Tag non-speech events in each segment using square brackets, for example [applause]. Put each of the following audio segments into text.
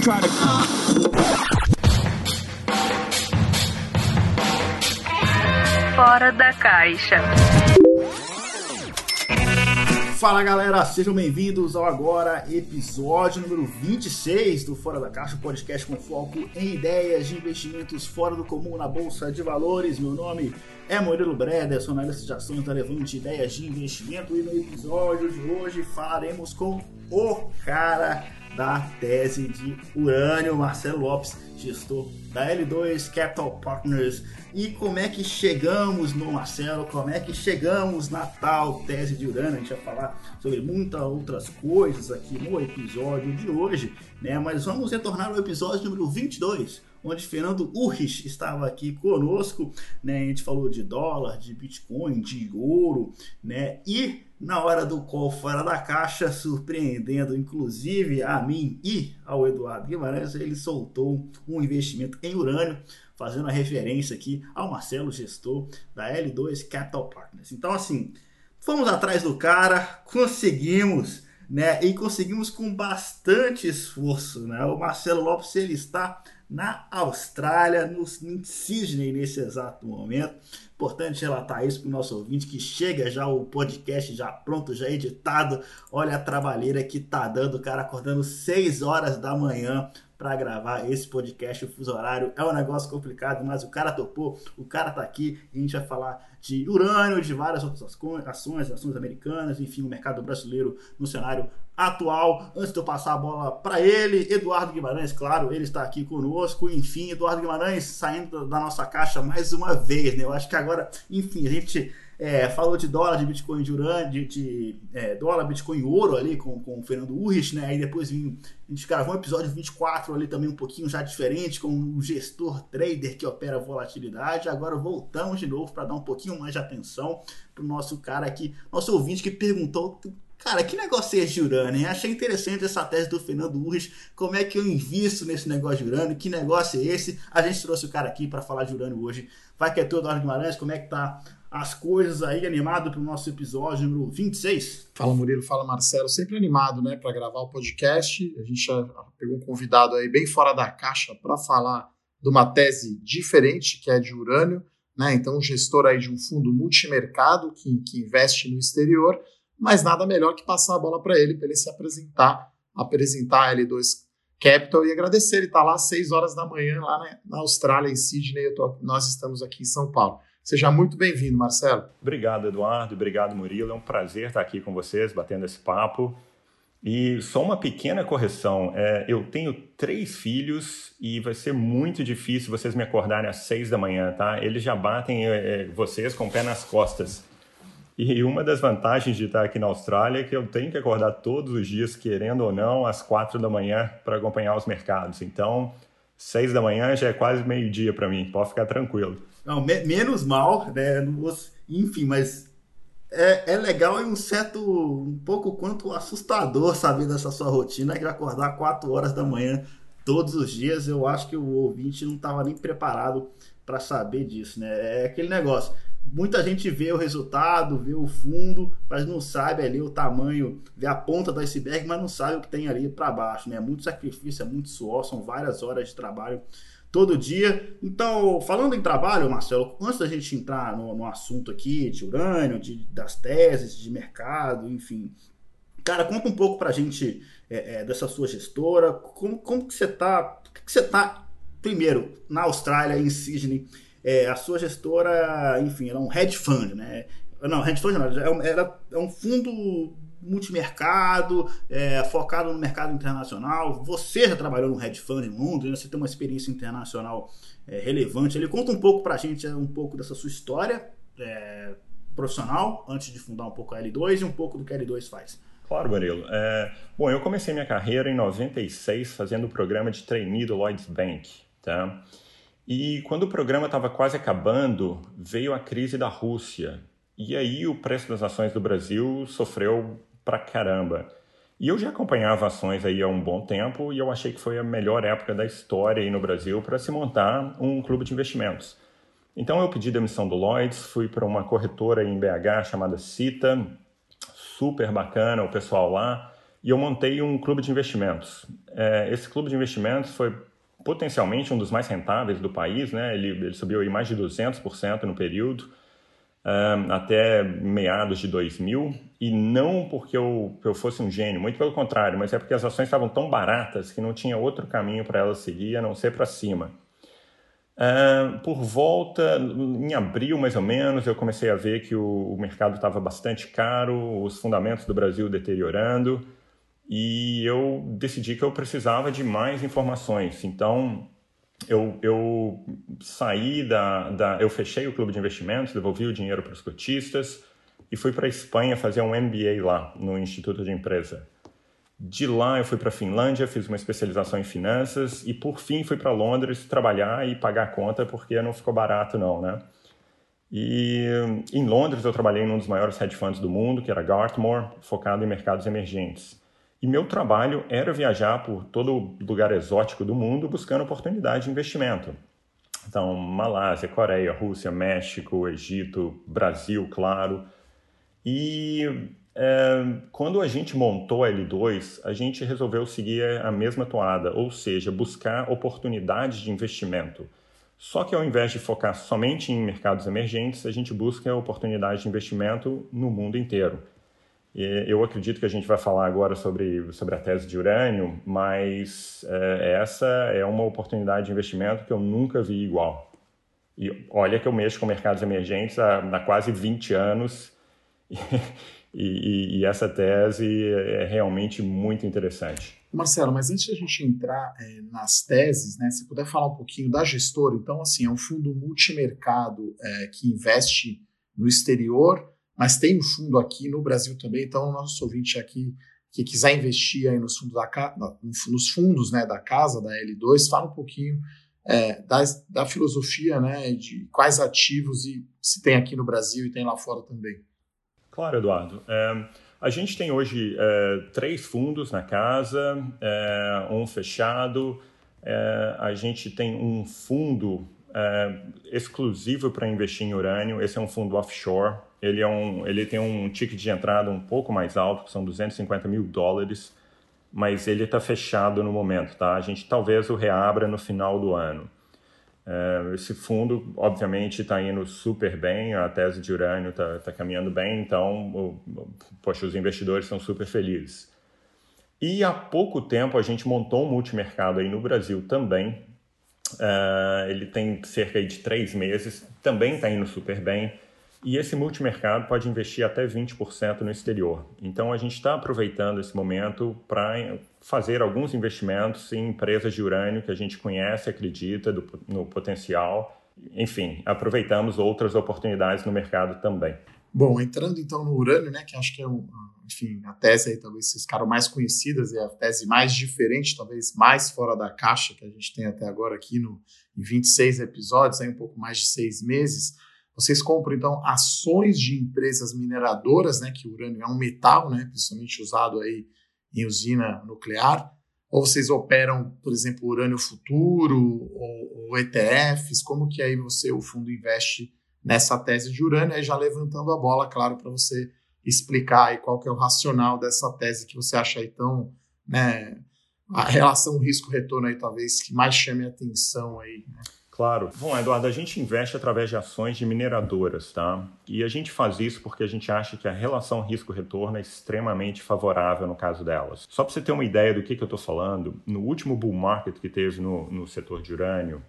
try to. Fora da caixa. Fala galera, sejam bem-vindos ao agora episódio número 26 do Fora da Caixa, podcast com foco em ideias de investimentos fora do comum na Bolsa de Valores. Meu nome é Murilo Breder, sou analista de ações da Levante Ideias de Investimento e no episódio de hoje falaremos com o cara da tese de urânio, Marcelo Lopes, gestor da L2 Capital Partners. E como é que chegamos no Marcelo, como é que chegamos na tal tese de urânio? A gente vai falar sobre muitas outras coisas aqui no episódio de hoje, né? Mas vamos retornar ao episódio número 22, onde Fernando Urrich estava aqui conosco, né? A gente falou de dólar, de Bitcoin, de ouro, né? E na hora do call fora da caixa, surpreendendo inclusive a mim e ao Eduardo Guimarães, ele soltou um investimento em urânio, fazendo a referência aqui ao Marcelo, gestor da L2 Capital Partners. Então, assim, fomos atrás do cara, conseguimos, né? E conseguimos com bastante esforço, né? O Marcelo Lopes, ele está na Austrália, no, Sydney nesse exato momento. Importante relatar isso para o nosso ouvinte que chega já o podcast já pronto, já editado. Olha a trabalheira que tá dando, o cara acordando 6 horas da manhã para gravar esse podcast. O fuso horário é um negócio complicado, mas o cara topou, o cara tá aqui e a gente vai falar de urânio, de várias outras ações, ações americanas, enfim, o mercado brasileiro no cenário atual. Antes de eu passar a bola para ele, Eduardo Guimarães, claro, ele está aqui conosco. Enfim, Eduardo Guimarães saindo da nossa caixa mais uma vez, né? Eu acho que agora, enfim, a gente é, falou de dólar, de Bitcoin de urânio, de, de é, dólar, Bitcoin ouro ali com, com o Fernando Urrich, né? Aí depois vim, a gente gravou um episódio 24 ali também um pouquinho já diferente, com um gestor trader que opera volatilidade. Agora voltamos de novo para dar um pouquinho mais de atenção para o nosso cara aqui, nosso ouvinte que perguntou Cara, que negócio é esse de urânio? Hein? Achei interessante essa tese do Fernando Urres. Como é que eu invisto nesse negócio de urânio? Que negócio é esse? A gente trouxe o cara aqui para falar de urânio hoje. Vai que é tu, Eduardo Guimarães, como é que tá as coisas aí, animado para o nosso episódio número 26? Fala Murilo, fala Marcelo, sempre animado, né, para gravar o podcast. A gente já pegou um convidado aí bem fora da caixa para falar de uma tese diferente, que é de urânio, né? Então, um gestor aí de um fundo multimercado que, que investe no exterior mas nada melhor que passar a bola para ele, para ele se apresentar, apresentar a L2 Capital e agradecer. Ele está lá às 6 horas da manhã, lá na, na Austrália, em Sydney. Tô, nós estamos aqui em São Paulo. Seja muito bem-vindo, Marcelo. Obrigado, Eduardo. Obrigado, Murilo. É um prazer estar aqui com vocês, batendo esse papo. E só uma pequena correção: é, eu tenho três filhos e vai ser muito difícil vocês me acordarem às seis da manhã, tá? Eles já batem é, vocês com o pé nas costas. E uma das vantagens de estar aqui na Austrália é que eu tenho que acordar todos os dias, querendo ou não, às quatro da manhã para acompanhar os mercados. Então, seis da manhã já é quase meio-dia para mim, pode ficar tranquilo. Não, me menos mal, né? Enfim, mas é, é legal e um certo, um pouco quanto assustador saber dessa sua rotina de acordar quatro horas da manhã todos os dias. Eu acho que o ouvinte não estava nem preparado para saber disso, né? É aquele negócio muita gente vê o resultado, vê o fundo, mas não sabe ali o tamanho, vê a ponta do iceberg, mas não sabe o que tem ali para baixo, né? Muito sacrifício, é muito suor, são várias horas de trabalho todo dia. Então, falando em trabalho, Marcelo, antes da gente entrar no, no assunto aqui de urânio, de, das teses, de mercado, enfim, cara, conta um pouco pra gente é, é, dessa sua gestora, como, como que você tá, que você tá, primeiro, na Austrália, em Sydney, é, a sua gestora, enfim, era um hedge fund, né? Não, hedge fund não, era, é um fundo multimercado, é, focado no mercado internacional. Você já trabalhou no hedge fund em Londres, né? você tem uma experiência internacional é, relevante. Ele conta um pouco para a gente um pouco dessa sua história é, profissional antes de fundar um pouco a L2 e um pouco do que a L2 faz. Claro, Murilo. É, bom, eu comecei minha carreira em 96 fazendo o programa de trainee do Lloyds Bank, tá? E quando o programa estava quase acabando, veio a crise da Rússia. E aí o preço das ações do Brasil sofreu pra caramba. E eu já acompanhava ações aí há um bom tempo e eu achei que foi a melhor época da história aí no Brasil para se montar um clube de investimentos. Então eu pedi demissão do Lloyds, fui para uma corretora em BH chamada Cita, super bacana o pessoal lá. e eu montei um clube de investimentos. É, esse clube de investimentos foi potencialmente um dos mais rentáveis do país, né? Ele, ele subiu aí mais de 200% no período, até meados de 2000, e não porque eu, eu fosse um gênio, muito pelo contrário, mas é porque as ações estavam tão baratas que não tinha outro caminho para elas seguir a não ser para cima. Uh, por volta, em abril mais ou menos, eu comecei a ver que o, o mercado estava bastante caro, os fundamentos do Brasil deteriorando, e eu decidi que eu precisava de mais informações. Então, eu, eu saí da, da. Eu fechei o clube de investimentos, devolvi o dinheiro para os cotistas e fui para a Espanha fazer um MBA lá, no Instituto de Empresa. De lá eu fui para a Finlândia, fiz uma especialização em finanças e por fim fui para Londres trabalhar e pagar a conta porque não ficou barato não, né? E em Londres eu trabalhei num dos maiores hedge funds do mundo, que era Gartmore, focado em mercados emergentes. E meu trabalho era viajar por todo lugar exótico do mundo buscando oportunidade de investimento. Então, Malásia, Coreia, Rússia, México, Egito, Brasil, claro. E é, quando a gente montou a L2, a gente resolveu seguir a mesma toada, ou seja, buscar oportunidades de investimento. Só que ao invés de focar somente em mercados emergentes, a gente busca oportunidades de investimento no mundo inteiro. Eu acredito que a gente vai falar agora sobre, sobre a tese de urânio, mas é, essa é uma oportunidade de investimento que eu nunca vi igual. E olha que eu mexo com mercados emergentes há, há quase 20 anos [laughs] e, e, e, essa tese é realmente muito interessante. Marcelo, mas antes de a gente entrar é, nas teses, né, se puder falar um pouquinho da gestora, então assim, é um fundo multimercado é, que investe no exterior, mas tem um fundo aqui no Brasil também, então o nosso ouvinte aqui que quiser investir aí nos fundos, da, nos fundos né, da casa, da L2, fala um pouquinho é, da, da filosofia, né, de quais ativos e se tem aqui no Brasil e tem lá fora também. Claro, Eduardo. É, a gente tem hoje é, três fundos na casa, é, um fechado, é, a gente tem um fundo é, exclusivo para investir em urânio, esse é um fundo offshore, ele, é um, ele tem um ticket de entrada um pouco mais alto, que são 250 mil dólares, mas ele está fechado no momento, tá? A gente talvez o reabra no final do ano. É, esse fundo, obviamente, está indo super bem, a tese de urânio está tá caminhando bem, então, poxa, os investidores estão super felizes. E há pouco tempo a gente montou um multimercado aí no Brasil também. É, ele tem cerca de três meses, também está indo super bem. E esse multimercado pode investir até 20% no exterior. Então a gente está aproveitando esse momento para fazer alguns investimentos em empresas de urânio que a gente conhece, acredita do, no potencial. Enfim, aproveitamos outras oportunidades no mercado também. Bom, entrando então no urânio, né, que acho que é um, enfim, a tese aí talvez vocês ficaram mais conhecidas, é a tese mais diferente, talvez mais fora da caixa que a gente tem até agora aqui no, em 26 episódios, aí um pouco mais de seis meses. Vocês compram, então, ações de empresas mineradoras, né, que o urânio é um metal, né, principalmente usado aí em usina nuclear, ou vocês operam, por exemplo, urânio futuro ou, ou ETFs, como que aí você, o fundo, investe nessa tese de urânio, aí já levantando a bola, claro, para você explicar aí qual que é o racional dessa tese que você acha aí tão, né, a relação risco-retorno aí talvez que mais chame a atenção aí, né? Claro. Bom, Eduardo, a gente investe através de ações de mineradoras, tá? E a gente faz isso porque a gente acha que a relação risco-retorno é extremamente favorável no caso delas. Só para você ter uma ideia do que, que eu estou falando, no último bull market que teve no, no setor de urânio,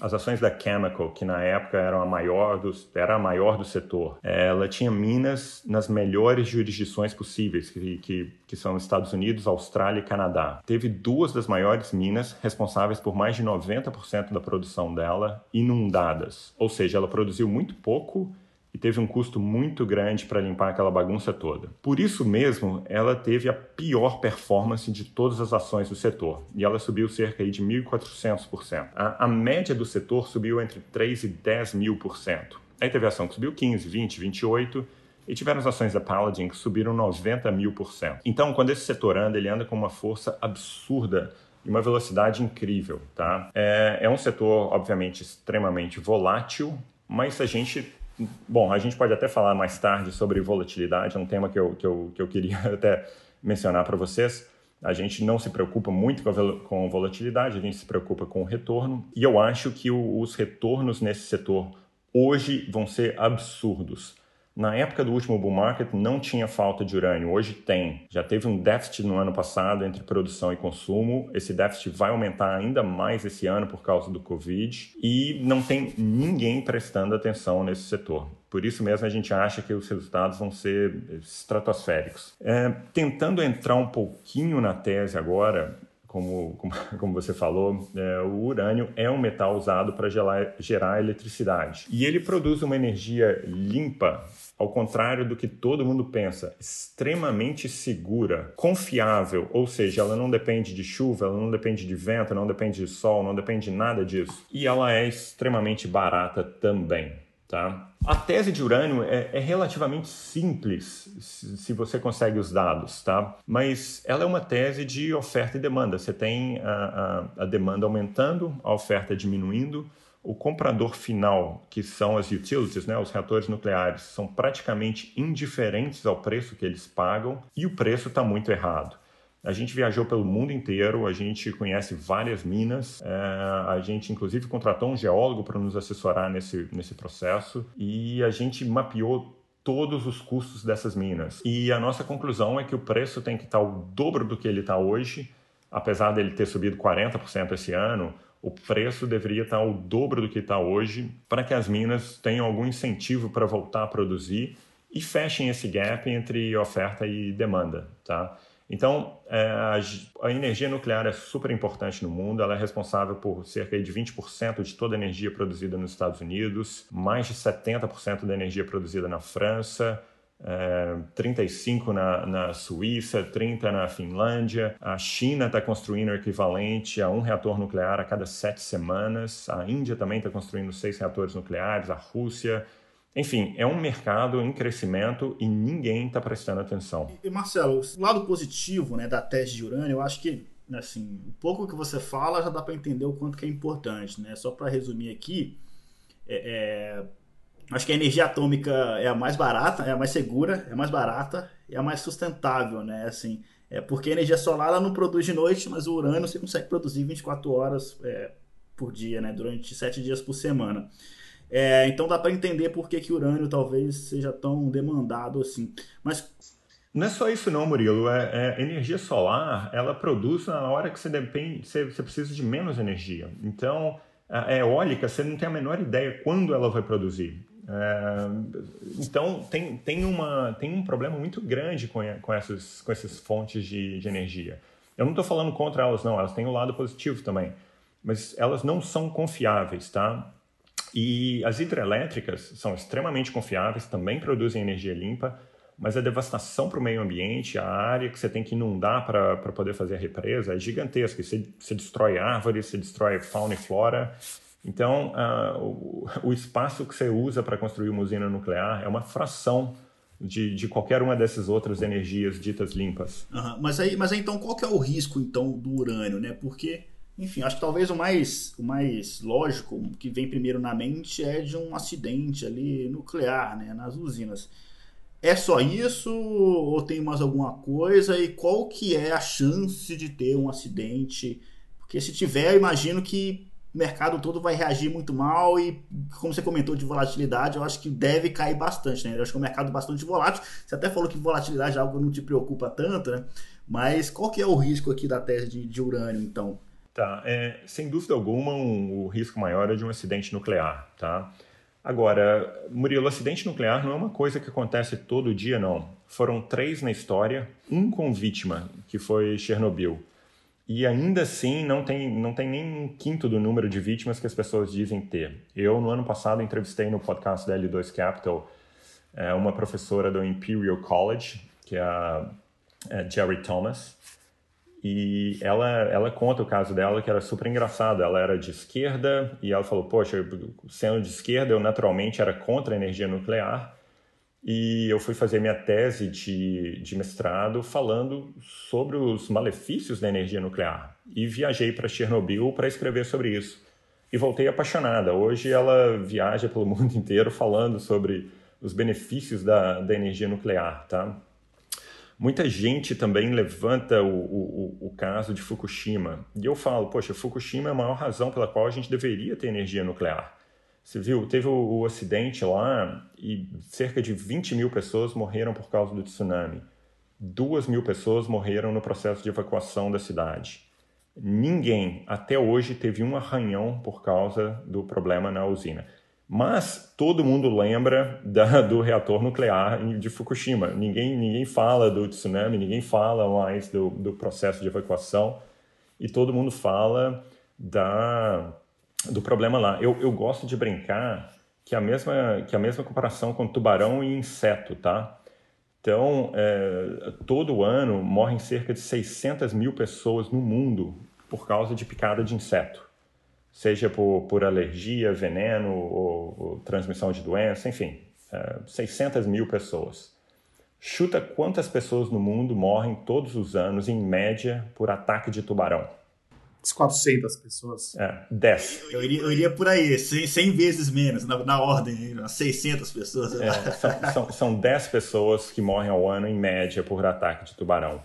as ações da Chemical, que na época era a maior do, era a maior do setor, ela tinha minas nas melhores jurisdições possíveis, que, que, que são Estados Unidos, Austrália e Canadá. Teve duas das maiores minas responsáveis por mais de 90% da produção dela inundadas. Ou seja, ela produziu muito pouco e teve um custo muito grande para limpar aquela bagunça toda. Por isso mesmo, ela teve a pior performance de todas as ações do setor, e ela subiu cerca de 1.400%. A, a média do setor subiu entre 3 e 10 mil por cento. Aí teve ação que subiu 15, 20, 28, e tiveram as ações da Paladin que subiram 90 mil por cento. Então, quando esse setor anda, ele anda com uma força absurda e uma velocidade incrível, tá? É, é um setor, obviamente, extremamente volátil, mas a gente Bom, a gente pode até falar mais tarde sobre volatilidade, é um tema que eu, que eu, que eu queria [laughs] até mencionar para vocês. A gente não se preocupa muito com volatilidade, a gente se preocupa com o retorno. E eu acho que os retornos nesse setor hoje vão ser absurdos. Na época do último bull market não tinha falta de urânio, hoje tem. Já teve um déficit no ano passado entre produção e consumo. Esse déficit vai aumentar ainda mais esse ano por causa do Covid e não tem ninguém prestando atenção nesse setor. Por isso mesmo a gente acha que os resultados vão ser estratosféricos. É, tentando entrar um pouquinho na tese agora, como, como, [laughs] como você falou, é, o urânio é um metal usado para gerar, gerar eletricidade. E ele produz uma energia limpa ao contrário do que todo mundo pensa, extremamente segura, confiável, ou seja, ela não depende de chuva, ela não depende de vento, não depende de sol, não depende de nada disso. E ela é extremamente barata também. Tá? A tese de urânio é, é relativamente simples se, se, você consegue os dados, tá? mas ela é uma tese de oferta e demanda. Você tem a, a, a demanda aumentando, a oferta diminuindo, o comprador final, que são as utilities, né, os reatores nucleares, são praticamente indiferentes ao preço que eles pagam e o preço está muito errado. A gente viajou pelo mundo inteiro, a gente conhece várias minas, é, a gente inclusive contratou um geólogo para nos assessorar nesse, nesse processo e a gente mapeou todos os custos dessas minas. E a nossa conclusão é que o preço tem que estar o dobro do que ele está hoje, apesar dele ter subido 40% esse ano, o preço deveria estar o dobro do que está hoje, para que as minas tenham algum incentivo para voltar a produzir e fechem esse gap entre oferta e demanda, tá? Então, é, a, energia nuclear é super importante no mundo, ela é responsável por cerca de 20% de toda a energia produzida nos Estados Unidos, mais de 70% da energia produzida na França, é, 35 na, na Suíça, 30 na Finlândia. A China está construindo o equivalente a um reator nuclear a cada sete semanas. A Índia também está construindo seis reatores nucleares. A Rússia. Enfim, é um mercado em crescimento e ninguém está prestando atenção. E, Marcelo, o lado positivo né, da tese de urânio, eu acho que assim, o pouco que você fala já dá para entender o quanto que é importante. Né? Só para resumir aqui, é, é Acho que a energia atômica é a mais barata, é a mais segura, é a mais barata e é a mais sustentável, né? Assim, é porque a energia solar ela não produz de noite, mas o urânio você consegue produzir 24 horas é, por dia, né? Durante 7 dias por semana. É, então dá para entender por que, que o urânio talvez seja tão demandado assim. Mas não é só isso não, Murilo. É, é, energia solar, ela produz na hora que você depende, você, você precisa de menos energia. Então, a eólica, você não tem a menor ideia quando ela vai produzir. É, então tem, tem, uma, tem um problema muito grande com, com, essas, com essas fontes de, de energia. Eu não estou falando contra elas, não, elas têm o um lado positivo também, mas elas não são confiáveis, tá? E as hidrelétricas são extremamente confiáveis, também produzem energia limpa, mas a devastação para o meio ambiente, a área que você tem que inundar para poder fazer a represa é gigantesca. Você, você destrói árvores, você destrói fauna e flora, então, uh, o, o, espaço que você usa para construir uma usina nuclear é uma fração de, de qualquer uma dessas outras energias ditas limpas. Uhum. Mas, aí, mas aí, então, qual que é o risco então do urânio? Né? Porque, enfim, acho que talvez o mais, o mais lógico que vem primeiro na mente é de um acidente ali nuclear né, nas usinas. É só isso ou tem mais alguma coisa? E qual que é a chance de ter um acidente? Porque se tiver, imagino que o mercado todo vai reagir muito mal e, como você comentou de volatilidade, eu acho que deve cair bastante, né? Eu acho que é um mercado bastante volátil. Você até falou que volatilidade é algo que não te preocupa tanto, né? Mas qual que é o risco aqui da tese de, de urânio, então? Tá, é, sem dúvida alguma, um, o risco maior é de um acidente nuclear, tá? Agora, Murilo, acidente nuclear não é uma coisa que acontece todo dia, não. Foram três na história, um com vítima, que foi Chernobyl. E ainda assim não tem, não tem nem um quinto do número de vítimas que as pessoas dizem ter. Eu, no ano passado, entrevistei no podcast da L2 Capital é, uma professora do Imperial College, que é a, é Jerry Thomas, e ela, ela conta o caso dela que era super engraçado. Ela era de esquerda e ela falou: Poxa, sendo de esquerda, eu naturalmente era contra a energia nuclear e eu fui fazer minha tese de, de mestrado falando sobre os malefícios da energia nuclear. E viajei para Chernobyl para escrever sobre isso. E voltei apaixonada. Hoje ela viaja pelo [laughs] mundo inteiro falando sobre os benefícios da, da energia nuclear, tá? Muita gente também levanta o, o, o, caso de Fukushima. E eu falo, poxa, Fukushima é a maior razão pela qual a gente deveria ter energia nuclear. Você viu, teve o, o acidente lá e cerca de 20 mil pessoas morreram por causa do tsunami. Duas mil pessoas morreram no processo de evacuação da cidade. Ninguém até hoje teve um arranhão por causa do problema na usina. Mas todo mundo lembra da, do reator nuclear de Fukushima. Ninguém, ninguém fala do tsunami, ninguém fala mais do, do processo de evacuação e todo mundo fala da, do problema lá. Eu, eu gosto de brincar que a mesma, que a mesma comparação com tubarão e inseto, tá? Então, é, todo ano morrem cerca de 600 mil pessoas no mundo por causa de picada de inseto seja por, por alergia, veneno ou, ou, transmissão de doença, enfim, é, 600 mil pessoas. Chuta quantas pessoas no mundo morrem todos os anos, em média, por ataque de tubarão? 400 pessoas. É, 10. Eu, eu, iria, eu iria por aí, 100, 100 vezes menos, na, na ordem, 600 pessoas. É, são, são, são 10 pessoas que morrem ao ano, em média, por ataque de tubarão.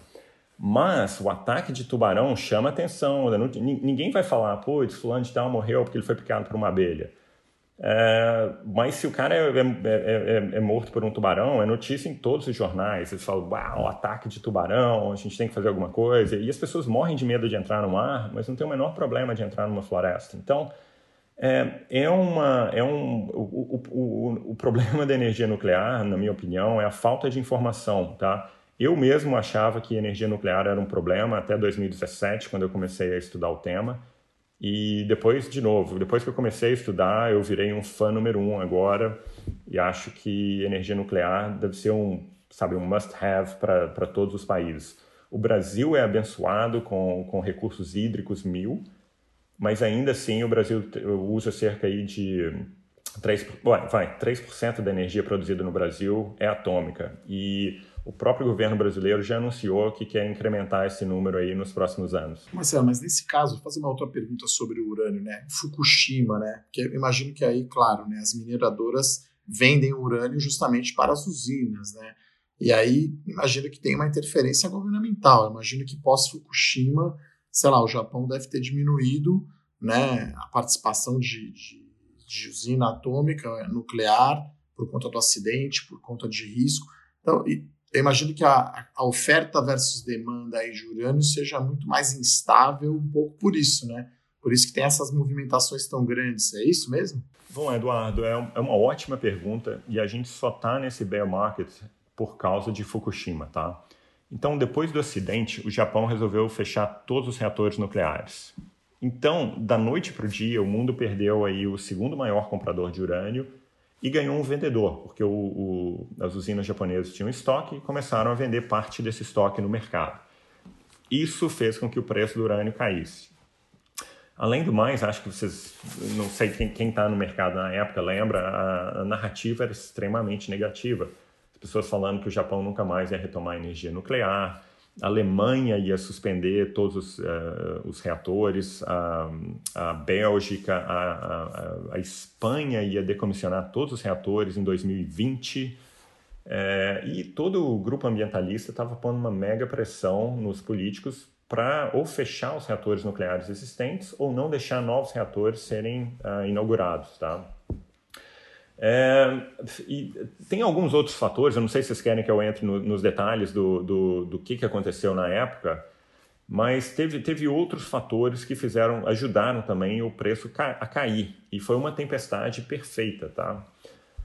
Mas o ataque de tubarão chama atenção. Né? Ninguém vai falar, putz, fulano de tal morreu porque ele foi picado por uma abelha. É, mas se o cara é, é, é, é, morto por um tubarão, é notícia em todos os jornais. Eles falam, uau, ataque de tubarão, a gente tem que fazer alguma coisa. E as pessoas morrem de medo de entrar no mar, mas não tem o menor problema de entrar numa floresta. Então, é, é, uma, é um, o, o, o, o problema da energia nuclear, na minha opinião, é a falta de informação, tá? Eu mesmo achava que energia nuclear era um problema até 2017, quando eu comecei a estudar o tema. E depois, de novo, depois que eu comecei a estudar, eu virei um fã número um agora e acho que energia nuclear deve ser um, sabe, um must-have para todos os países. O Brasil é abençoado com, com recursos hídricos mil, mas ainda assim o Brasil usa cerca aí de 3, vai, 3% da energia produzida no Brasil é atômica. E o próprio governo brasileiro já anunciou que quer incrementar esse número aí nos próximos anos. Marcelo, mas nesse caso, fazer uma outra pergunta sobre o urânio, né? Fukushima, né? Porque imagino que aí, claro, né, as mineradoras vendem urânio justamente para as usinas, né? E aí, imagino que tem uma interferência governamental. Imagino que pós-Fukushima, sei lá, o Japão deve ter diminuído né, a participação de, de, de usina atômica, nuclear, por conta do acidente, por conta de risco. Então, eu imagino que a, a, oferta versus demanda aí de urânio seja muito mais instável, um pouco por isso, né? Por isso que tem essas movimentações tão grandes. É isso mesmo? Bom, Eduardo, é, é uma ótima pergunta e a gente só está nesse bear market por causa de Fukushima, tá? Então, depois do acidente, o Japão resolveu fechar todos os reatores nucleares. Então, da noite para o dia, o mundo perdeu aí o segundo maior comprador de urânio e ganhou um vendedor, porque o, o, as usinas japonesas tinham estoque e começaram a vender parte desse estoque no mercado. Isso fez com que o preço do urânio caísse. Além do mais, acho que vocês, não sei quem está no mercado na época lembra, a, a narrativa era extremamente negativa. As pessoas falando que o Japão nunca mais ia retomar energia nuclear, a Alemanha ia suspender todos os, uh, os reatores, a, a Bélgica, a, a, a, Espanha ia decomissionar todos os reatores em 2020. É, e todo o grupo ambientalista estava pondo uma mega pressão nos políticos para ou fechar os reatores nucleares existentes ou não deixar novos reatores serem uh, inaugurados. Tá? É, e tem alguns outros fatores, eu não sei se vocês querem que eu entre no, nos detalhes do, do, do que, que aconteceu na época, mas teve, teve outros fatores que fizeram, ajudaram também o preço ca, a cair. E foi uma tempestade perfeita, tá?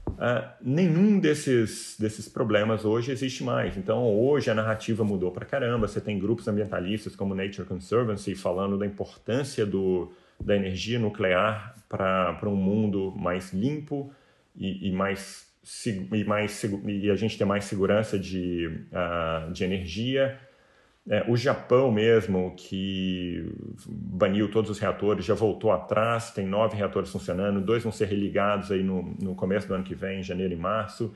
Uh, nenhum desses, desses problemas hoje existe mais. Então, hoje a narrativa mudou para caramba. Você tem grupos ambientalistas como Nature Conservancy falando da importância do, da energia nuclear para um mundo mais limpo, e, e mais e mais e a gente ter mais segurança de, uh, de energia. É, o Japão mesmo, que baniu todos os reatores, já voltou atrás, tem nove reatores funcionando, dois vão ser religados aí no, no começo do ano que vem, em janeiro e março.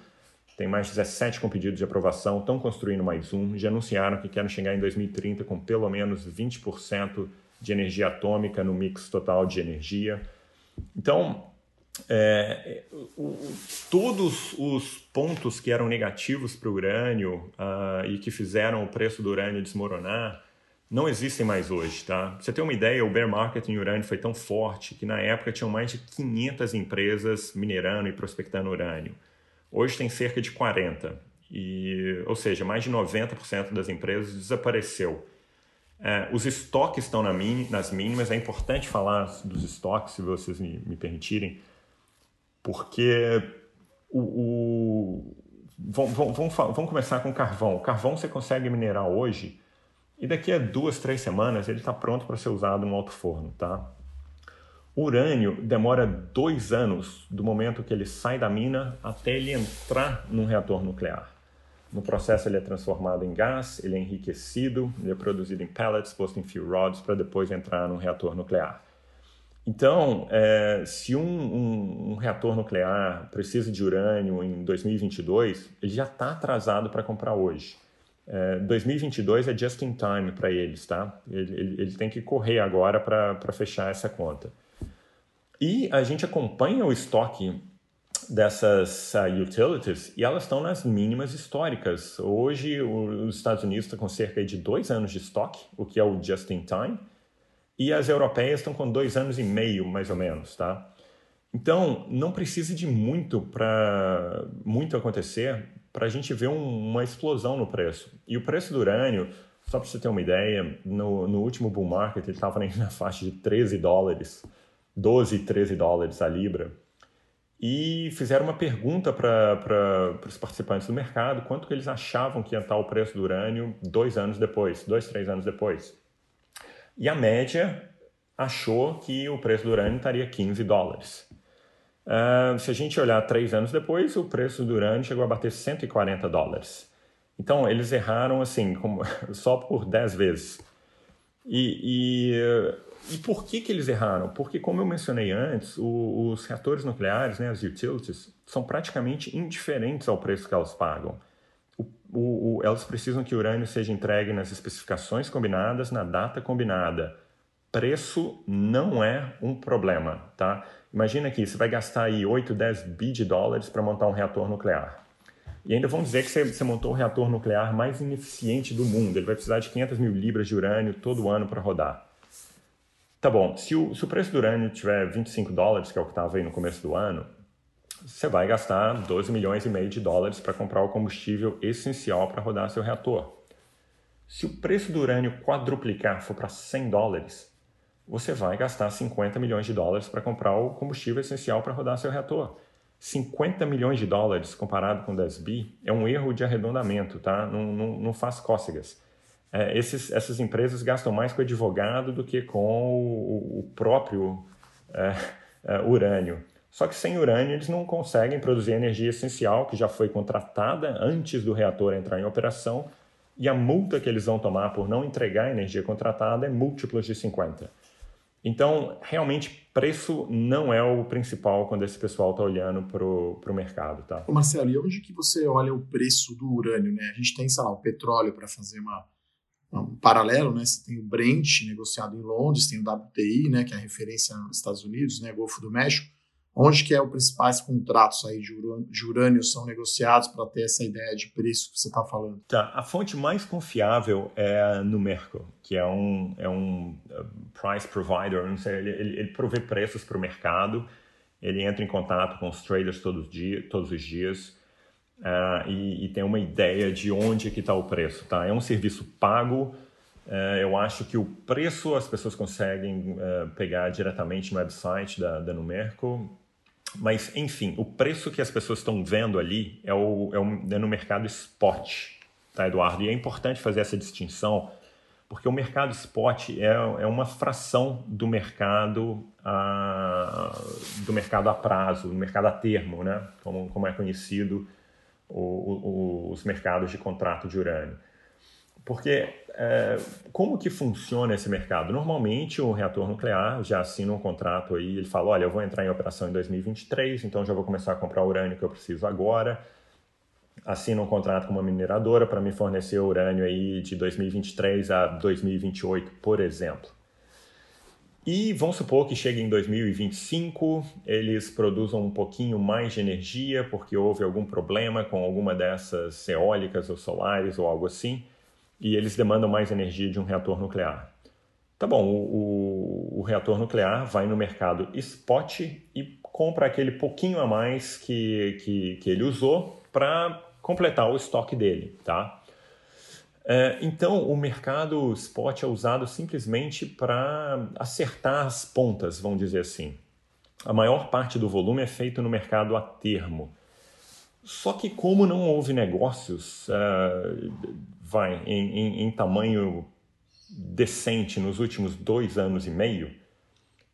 Tem mais 17 com pedido de aprovação, estão construindo mais um, já anunciaram que querem chegar em 2030 com pelo menos 20% de energia atômica no mix total de energia. Então, é, o, todos os pontos que eram negativos para o urânio uh, e que fizeram o preço do urânio desmoronar não existem mais hoje, tá? Pra você ter uma ideia, o bear market em urânio foi tão forte que na época tinham mais de 500 empresas minerando e prospectando urânio. Hoje tem cerca de 40, e, ou seja, mais de 90% das empresas desapareceu. É, os estoques estão na nas mínimas, é importante falar dos estoques, se vocês me, me permitirem, porque o, vamos, vamos, vamos começar com carvão. O carvão você consegue minerar hoje e daqui a duas, três semanas ele está pronto para ser usado no alto forno, tá? O urânio demora dois anos do momento que ele sai da mina até ele entrar num reator nuclear. No processo ele é transformado em gás, ele é enriquecido, ele é produzido em pellets, posto em fuel rods para depois entrar num reator nuclear. Então, é, se um, um, um, reator nuclear precisa de urânio em 2022, ele já está atrasado para comprar hoje. É, 2022 é just in time para eles, tá? Ele, ele, ele, tem que correr agora para fechar essa conta. E a gente acompanha o estoque dessas uh, utilities e elas estão nas mínimas históricas. Hoje, os Estados Unidos estão com cerca de dois anos de estoque, o que é o just in time, e as europeias estão com dois anos e meio, mais ou menos, tá? Então, não precisa de muito para muito acontecer para a gente ver um, uma explosão no preço. E o preço do urânio, só para você ter uma ideia, no, no último bull market ele estava [laughs] na faixa de 13 dólares, 12, 13 dólares a libra. E fizeram uma pergunta para os participantes do mercado, quanto que eles achavam que ia estar o preço do urânio dois anos depois, dois, três anos depois. E a média achou que o preço do urânio estaria 15 dólares. Uh, se a gente olhar três anos depois, o preço do urânio chegou a bater 140 dólares. Então, eles erraram assim, como, [laughs] só por 10 vezes. E, e, e, por que, que eles erraram? Porque, como eu mencionei antes, o, os reatores nucleares, né, as utilities, são praticamente indiferentes ao preço que elas pagam. O, o, elas precisam que o urânio seja entregue nas especificações combinadas, na data combinada. Preço não é um problema, tá? Imagina aqui, você vai gastar aí 8, 10 bi de dólares para montar um reator nuclear. E ainda vão dizer que você, você, montou o reator nuclear mais ineficiente do mundo. Ele vai precisar de 500 mil libras de urânio todo ano para rodar. Tá bom, se o, se o preço do urânio tiver 25 dólares, que é o que estava aí no começo do ano, você vai gastar 12 milhões e meio de dólares para comprar o combustível essencial para rodar seu reator. Se o preço do urânio quadruplicar for para 100 dólares, você vai gastar 50 milhões de dólares para comprar o combustível essencial para rodar seu reator. 50 milhões de dólares comparado com 10 bi é um erro de arredondamento, tá? Não, não, não faz cócegas. É, esses, essas empresas gastam mais com advogado do que com o, o próprio é, é, urânio. Só que sem urânio eles não conseguem produzir a energia essencial que já foi contratada antes do reator entrar em operação e a multa que eles vão tomar por não entregar a energia contratada é múltiplos de 50. Então, realmente, preço não é o principal quando esse pessoal está olhando para o mercado, tá? Marcelo, e onde que você olha o preço do urânio, né? A gente tem, sei lá, o petróleo para fazer uma, um paralelo, né? Você tem o Brent negociado em Londres, tem o WTI, né? Que é a referência nos Estados Unidos, né? Golfo do México. Onde que é os principais contratos aí de urânio, são negociados para ter essa ideia de preço que você está falando? Tá, a fonte mais confiável é a Numerco, que é um, é um uh, price provider, não sei, ele, ele, ele provê preços para o mercado, ele entra em contato com os traders todos, dia, todos os dias. Uh, e, e, tem uma ideia de onde que está o preço, tá? É um serviço pago, uh, eu acho que o preço as pessoas conseguem uh, pegar diretamente no website da, da Numerco, mas, enfim, o preço que as pessoas estão vendo ali é, o, é, o, é no mercado spot, tá, Eduardo? E é importante fazer essa distinção, porque o mercado spot é, é uma fração do mercado a, do mercado a prazo, do mercado a termo, né? como, como é conhecido o, o, os mercados de contrato de urânio. Porque é, como que funciona esse mercado? Normalmente o reator nuclear já assina um contrato aí, ele fala, olha, eu vou entrar em operação em 2023, então já vou começar a comprar o urânio que eu preciso agora. Assina um contrato com uma mineradora para me fornecer urânio aí de 2023 a 2028, por exemplo. E vamos supor que chegue em 2025, eles produzam um pouquinho mais de energia porque houve algum problema com alguma dessas eólicas ou solares ou algo assim, e eles demandam mais energia de um reator nuclear. Tá bom, o, o, o reator nuclear vai no mercado spot e compra aquele pouquinho a mais que, que, que ele usou para completar o estoque dele, tá? É, então, o mercado spot é usado simplesmente para acertar as pontas, vamos dizer assim. A maior parte do volume é feito no mercado a termo. Só que, como não houve negócios, uh, vai, em, em, em, tamanho decente nos últimos dois anos e meio,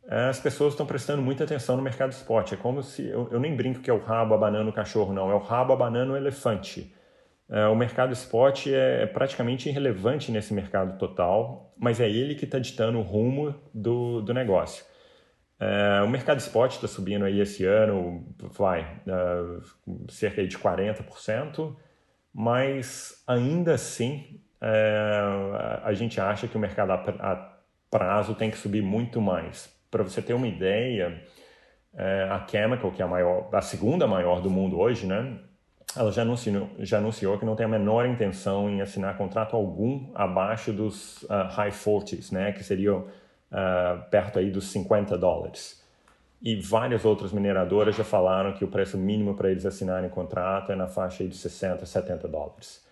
as pessoas estão prestando muita atenção no mercado spot. É como se. Eu, eu nem brinco que é o rabo abanando o cachorro, não. É o rabo abanando o elefante. É, o mercado spot é praticamente irrelevante nesse mercado total, mas é ele que está ditando o rumo do, do negócio. É, o mercado spot está subindo aí esse ano, vai, uh, cerca de 40%, mas ainda assim é, a gente acha que o mercado a prazo tem que subir muito mais. Para você ter uma ideia, é, a Chemical, que é a, maior, a segunda maior do mundo hoje, né, ela já anunciou, já anunciou que não tem a menor intenção em assinar contrato algum abaixo dos uh, high 40s, né, que seriam uh, perto aí dos 50 dólares. E várias outras mineradoras já falaram que o preço mínimo para eles assinarem contrato é na faixa aí de 60, 70 dólares.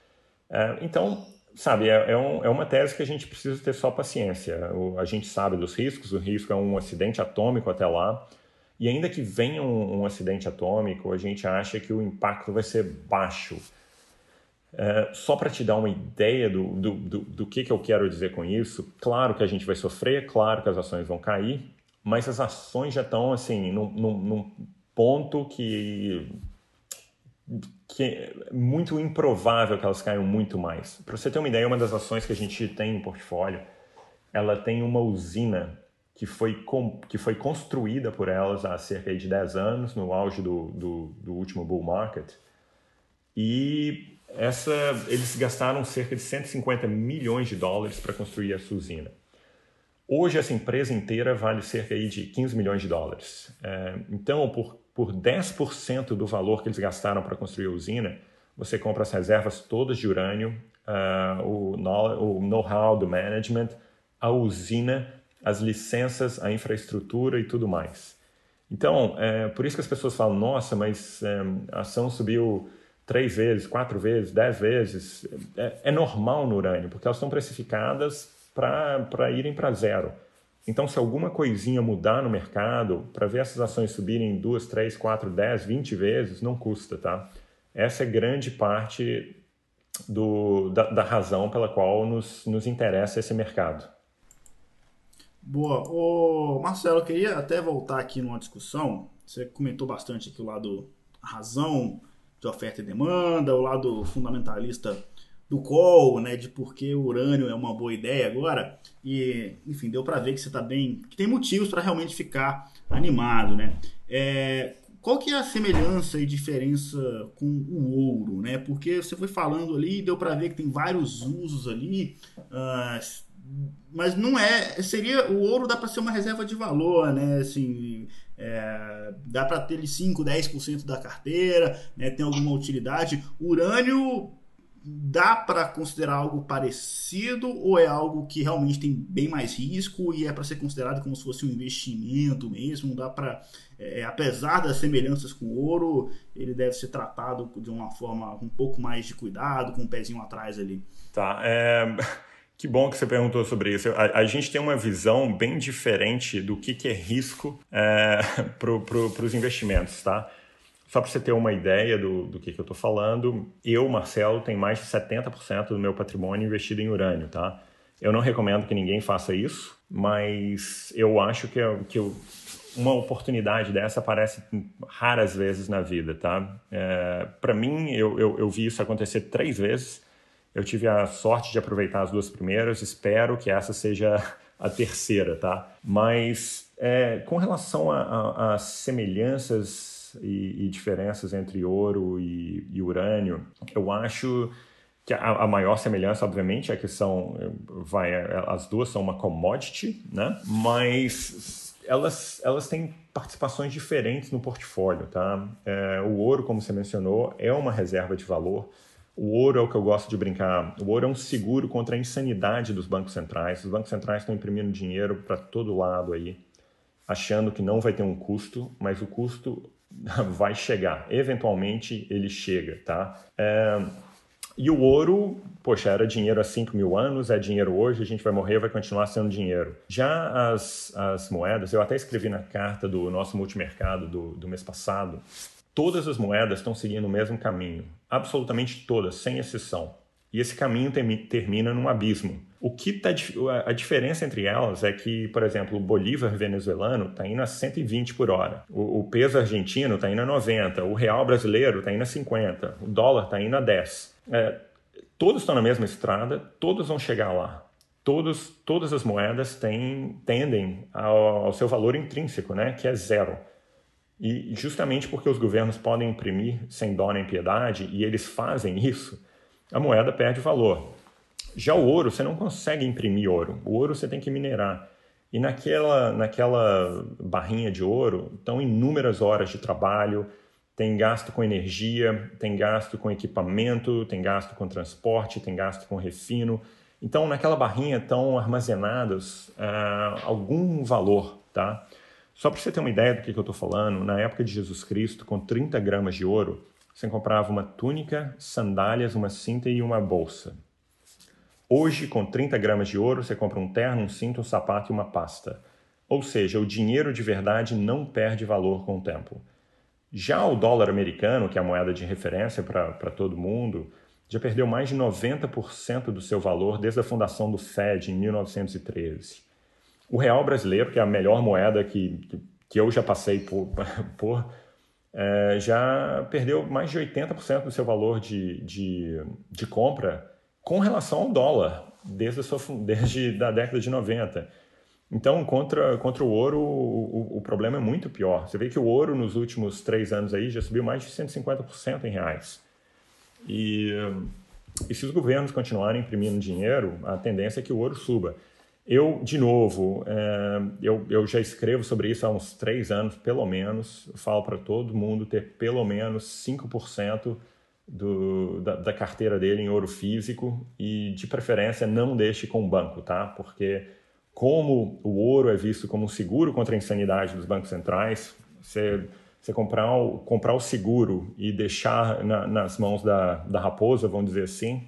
Uh, então, sabe, é, é, um, é, uma tese que a gente precisa ter só paciência. O, a gente sabe dos riscos, o risco é um acidente atômico até lá, e ainda que venha um, um acidente atômico, a gente acha que o impacto vai ser baixo. É, só para te dar uma ideia do, do, do, do, que, que eu quero dizer com isso, claro que a gente vai sofrer, claro que as ações vão cair, mas as ações já estão assim, num, num, num ponto que, que é muito improvável que elas caiam muito mais. Para você ter uma ideia, uma das ações que a gente tem no portfólio, ela tem uma usina que foi, com, que foi construída por elas há cerca de 10 anos, no auge do, do, do último bull market. E essa, eles gastaram cerca de 150 milhões de dólares para construir essa usina. Hoje, essa empresa inteira vale cerca de 15 milhões de dólares. É, então, por, por 10% do valor que eles gastaram para construir a usina, você compra as reservas todas de urânio, uh, o know-how do management, a usina as licenças, a infraestrutura e tudo mais. Então, é por isso que as pessoas falam: nossa, mas é, a ação subiu três vezes, quatro vezes, dez vezes. É, é normal no urânio, porque elas estão precificadas para irem para zero. Então, se alguma coisinha mudar no mercado, para ver essas ações subirem duas, três, quatro, dez, vinte vezes, não custa, tá? Essa é grande parte do, da, da razão pela qual nos, nos interessa esse mercado. Boa. Ô, Marcelo, eu queria até voltar aqui numa discussão. Você comentou bastante aqui o lado razão de oferta e demanda, o lado fundamentalista do call, né, de por que o urânio é uma boa ideia agora. E, enfim, deu para ver que você está bem, que tem motivos para realmente ficar animado, né? É, qual que é a semelhança e diferença com o ouro, né? Porque você foi falando ali, deu para ver que tem vários usos ali. Uh, mas não é. Seria o ouro dá para ser uma reserva de valor, né? Assim, é, dá para ter 5, 10% da carteira, né? Tem alguma utilidade. Urânio dá para considerar algo parecido ou é algo que realmente tem bem mais risco e é para ser considerado como se fosse um investimento mesmo? Dá para, é, apesar das semelhanças com o ouro, ele deve ser tratado de uma forma um pouco mais de cuidado, com um pezinho atrás ali. Tá. É... [laughs] Que bom que você perguntou sobre isso. A, a gente tem uma visão bem diferente do que, que é risco é, para [laughs] pro, os investimentos, tá? Só para você ter uma ideia do, do que, que eu estou falando, eu, Marcelo, tenho mais de 70% do meu patrimônio investido em urânio, tá? Eu não recomendo que ninguém faça isso, mas eu acho que, que eu, uma oportunidade dessa aparece raras vezes na vida, tá? É, para mim, eu, eu, eu vi isso acontecer três vezes eu tive a sorte de aproveitar as duas primeiras, espero que essa seja [laughs] a terceira, tá? Mas é, com relação às semelhanças e, e, diferenças entre ouro e, e urânio, eu acho que a, a, maior semelhança, obviamente, é que são, vai, as duas são uma commodity, né? Mas elas, elas têm participações diferentes no portfólio, tá? É, o ouro, como você mencionou, é uma reserva de valor. O ouro é o que eu gosto de brincar. O ouro é um seguro contra a insanidade dos bancos centrais. Os bancos centrais estão imprimindo dinheiro para todo lado aí, achando que não vai ter um custo, mas o custo [laughs] vai chegar. Eventualmente ele chega, tá? É, e o ouro, poxa, era dinheiro há 5 mil anos, é dinheiro hoje, a gente vai morrer, vai continuar sendo dinheiro. Já as, as moedas, eu até escrevi na carta do nosso multimercado do, do mês passado, todas as moedas estão seguindo o mesmo caminho, absolutamente todas, sem exceção. E esse caminho termina num abismo. O que tá, a diferença entre elas é que, por exemplo, o bolívar venezuelano está indo a 120 por hora, o, peso argentino está indo a 90, o real brasileiro está indo a 50, o dólar está indo a 10. É, todos estão na mesma estrada, todos vão chegar lá. Todos, todas as moedas têm, tendem ao, ao seu valor intrínseco, né, que é zero. E justamente porque os governos podem imprimir sem dó nem piedade, e eles fazem isso, a moeda perde valor. Já o ouro, você não consegue imprimir ouro. O ouro você tem que minerar. E naquela, naquela barrinha de ouro estão inúmeras horas de trabalho, tem gasto com energia, tem gasto com equipamento, tem gasto com transporte, tem gasto com refino. Então, naquela barrinha estão armazenados uh, algum valor, tá? Só para você ter uma ideia do que, eu estou falando, na época de Jesus Cristo, com 30 gramas de ouro, você comprava uma túnica, sandálias, uma cinta e uma bolsa. Hoje, com 30 gramas de ouro, você compra um terno, um cinto, um sapato e uma pasta. Ou seja, o dinheiro de verdade não perde valor com o tempo. Já o dólar americano, que é a moeda de referência para todo mundo, já perdeu mais de 90% do seu valor desde a fundação do Fed em 1913. O real brasileiro, que é a melhor moeda que, que eu já passei por, [laughs] por é, já perdeu mais de 80% do seu valor de, de, de compra com relação ao dólar, desde a, sua, desde década de 90. Então, contra, contra o ouro, o, o, o, problema é muito pior. Você vê que o ouro nos últimos três anos aí já subiu mais de 150% em reais. E, e se os governos continuarem imprimindo dinheiro, a tendência é que o ouro suba. Eu, de novo, é, eu, eu já escrevo sobre isso há uns três anos, pelo menos. Eu falo para todo mundo ter pelo menos 5% do, da, da carteira dele em ouro físico e, de preferência, não deixe com o banco, tá? Porque como o ouro é visto como um seguro contra a insanidade dos bancos centrais, você, você comprar, o, comprar o seguro e deixar na, nas mãos da, da raposa, vamos dizer assim,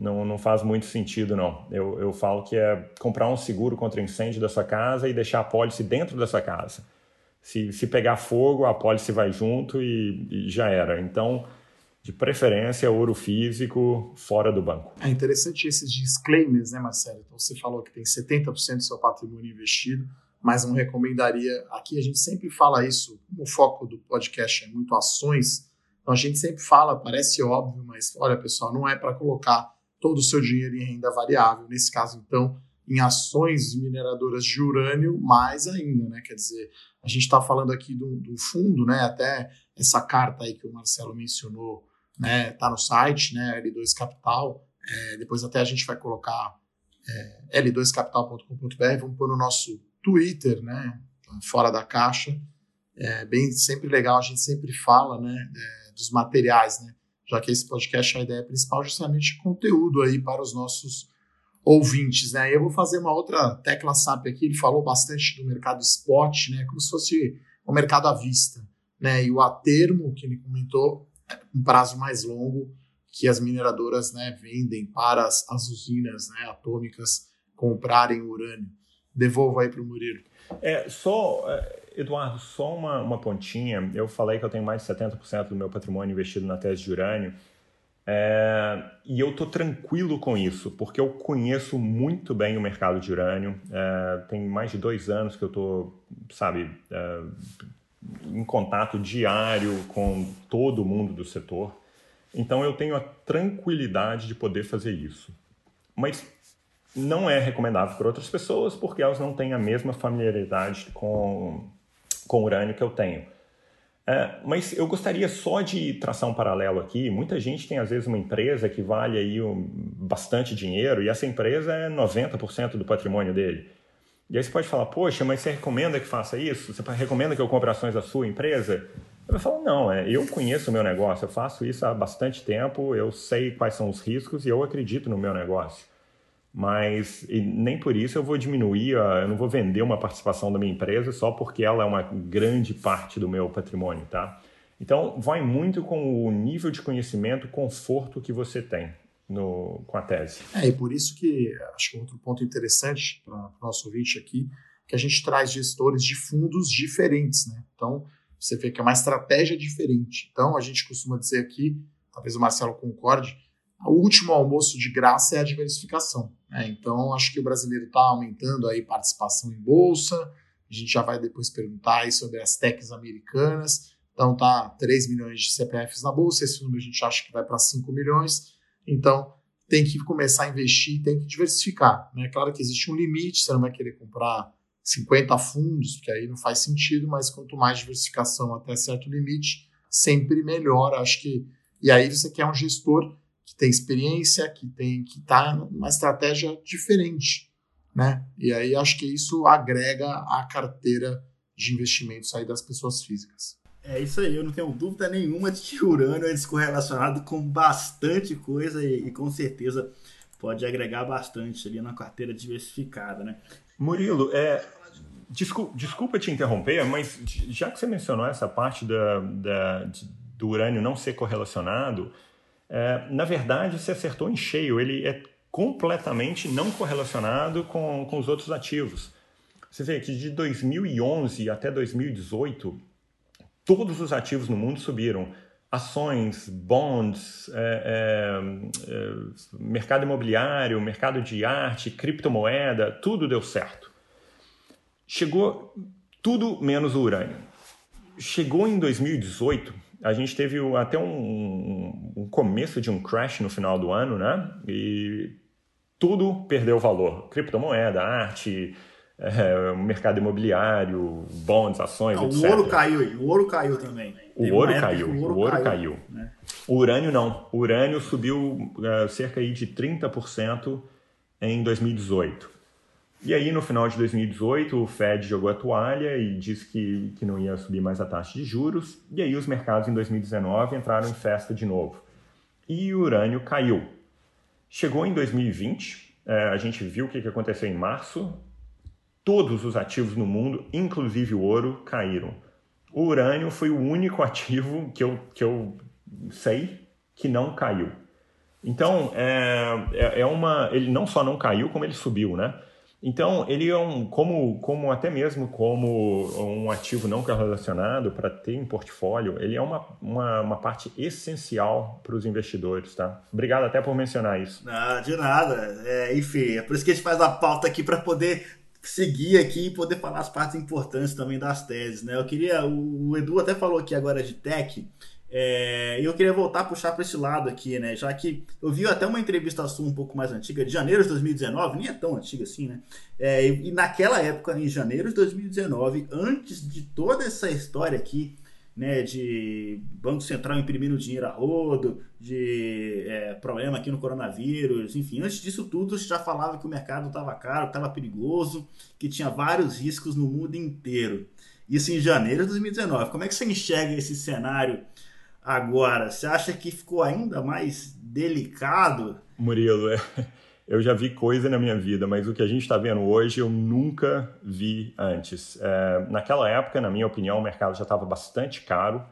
não, não faz muito sentido, não. Eu, eu falo que é comprar um seguro contra incêndio da sua casa e deixar a pólice dentro da sua casa. Se, se pegar fogo, a pólice vai junto e, e já era. Então, de preferência, ouro físico fora do banco. É interessante esses disclaimers, né, Marcelo? Então, você falou que tem 70% do seu patrimônio investido, mas não recomendaria. Aqui a gente sempre fala isso, o foco do podcast é muito ações, então a gente sempre fala, parece óbvio, mas olha, pessoal, não é para colocar todo o seu dinheiro em renda variável. Nesse caso, então, em ações mineradoras de urânio, mais ainda, né? Quer dizer, a gente está falando aqui do, do fundo, né? Até essa carta aí que o Marcelo mencionou né? Tá no site, né? L2 Capital. É, depois até a gente vai colocar é, l2capital.com.br, vamos pôr no nosso Twitter, né? Fora da caixa. É bem sempre legal, a gente sempre fala, né? É, dos materiais, né? Já que esse podcast a ideia principal é justamente conteúdo aí para os nossos ouvintes, né? Eu vou fazer uma outra tecla SAP aqui, ele falou bastante do mercado spot, né? Como se fosse o mercado à vista, né? E o a termo que ele comentou um prazo mais longo que as mineradoras né, vendem para as, as usinas né, atômicas comprarem urânio. Devolvo aí para o Murilo. É, só, é, Eduardo, só uma, uma pontinha. Eu falei que eu tenho mais de 70% do meu patrimônio investido na tese de urânio. É, e eu estou tranquilo com isso, porque eu conheço muito bem o mercado de urânio. É, tem mais de dois anos que eu estou, sabe, é, em contato diário com todo mundo do setor. Então eu tenho a tranquilidade de poder fazer isso. Mas não é recomendável para outras pessoas porque elas não têm a mesma familiaridade com, com urânio que eu tenho. É, mas eu gostaria só de traçar um paralelo aqui. Muita gente tem, às vezes, uma empresa que vale aí um, bastante dinheiro e essa empresa é 90% do patrimônio dele. E aí você pode falar, poxa, mas você recomenda que faça isso? Você recomenda que eu compre ações da sua empresa? Eu falo, não, é, eu conheço o meu negócio, eu faço isso há bastante tempo, eu sei quais são os riscos e eu acredito no meu negócio. Mas nem por isso eu vou diminuir, eu não vou vender uma participação da minha empresa só porque ela é uma grande parte do meu patrimônio, tá? Então, vai muito com o nível de conhecimento, conforto que você tem no, com a tese. É, e por isso que acho que outro ponto interessante para o nosso ouvinte aqui, que a gente traz gestores de fundos diferentes, né? Então, você vê que é uma estratégia diferente. Então, a gente costuma dizer aqui, talvez o Marcelo concorde, o último almoço de graça é a diversificação. Né? Então, acho que o brasileiro está aumentando aí participação em bolsa. A gente já vai depois perguntar aí sobre as techs americanas. Então, tá 3 milhões de CPFs na bolsa. Esse número a gente acha que vai para 5 milhões. Então, tem que começar a investir, tem que diversificar. É né? claro que existe um limite, você não vai querer comprar 50 fundos, porque aí não faz sentido, mas quanto mais diversificação até certo limite, sempre melhor. Acho que. E aí você quer um gestor que tem experiência, que tem que está numa estratégia diferente. Né? E aí acho que isso agrega à carteira de investimentos aí das pessoas físicas. É isso aí, eu não tenho dúvida nenhuma de que o Urano é descorrelacionado com bastante coisa e, e com certeza pode agregar bastante ali na carteira diversificada, né? Murilo, é, desculpa, desculpa te interromper, mas já que você mencionou essa parte da, da, do urânio não ser correlacionado, é, na verdade você acertou em cheio. Ele é completamente não correlacionado com, com os outros ativos. Você vê que de 2011 até 2018, todos os ativos no mundo subiram. Ações, bonds, é, é, é, mercado imobiliário, mercado de arte, criptomoeda, tudo deu certo. Chegou tudo menos o urânio. Chegou em 2018, a gente teve até um, um, começo de um crash no final do ano, né? E tudo perdeu valor. Criptomoeda, arte, é, mercado imobiliário, bonds, ações, não, etc. O ouro caiu, o ouro caiu também. O ouro caiu, o ouro, o ouro caiu. caiu. Né? O urânio não. O urânio subiu uh, cerca de 30% em 2018. E aí, no final de 2018, o Fed jogou a toalha e disse que, que não ia subir mais a taxa de juros. E aí, os mercados em 2019 entraram em festa de novo. E o urânio caiu. Chegou em 2020, é, a gente viu o que, aconteceu em março. Todos os ativos no mundo, inclusive o ouro, caíram. O urânio foi o único [laughs] ativo que eu, que eu sei que não caiu. Então, é, é, é uma. Ele não só não caiu, como ele subiu, né? Então, ele é um, como, como até mesmo como um ativo não correlacionado para ter em portfólio, ele é uma, uma, uma parte essencial para os investidores, tá? Obrigado até por mencionar isso. Ah, de nada. É, enfim, é por isso que a gente faz a pauta aqui para poder seguir aqui e poder falar as partes importantes também das teses, né? Eu queria, o, o Edu até falou aqui agora de tech, é, eu queria voltar a puxar para esse lado aqui, né? Já que eu vi até uma entrevista sua um pouco mais antiga, de janeiro de 2019, nem é tão antiga assim, né? É, e naquela época, em janeiro de 2019, antes de toda essa história aqui, né, de Banco Central imprimindo dinheiro a rodo, de é, problema aqui no coronavírus, enfim, antes disso tudo, já falava que o mercado estava caro, estava perigoso, que tinha vários riscos no mundo inteiro. Isso em janeiro de 2019. Como é que você enxerga esse cenário? Agora, você acha que ficou ainda mais delicado? Murilo, é, [laughs] eu já vi coisa na minha vida, mas o que a gente está vendo hoje eu nunca vi antes. É, naquela época, na minha opinião, o mercado já estava bastante caro.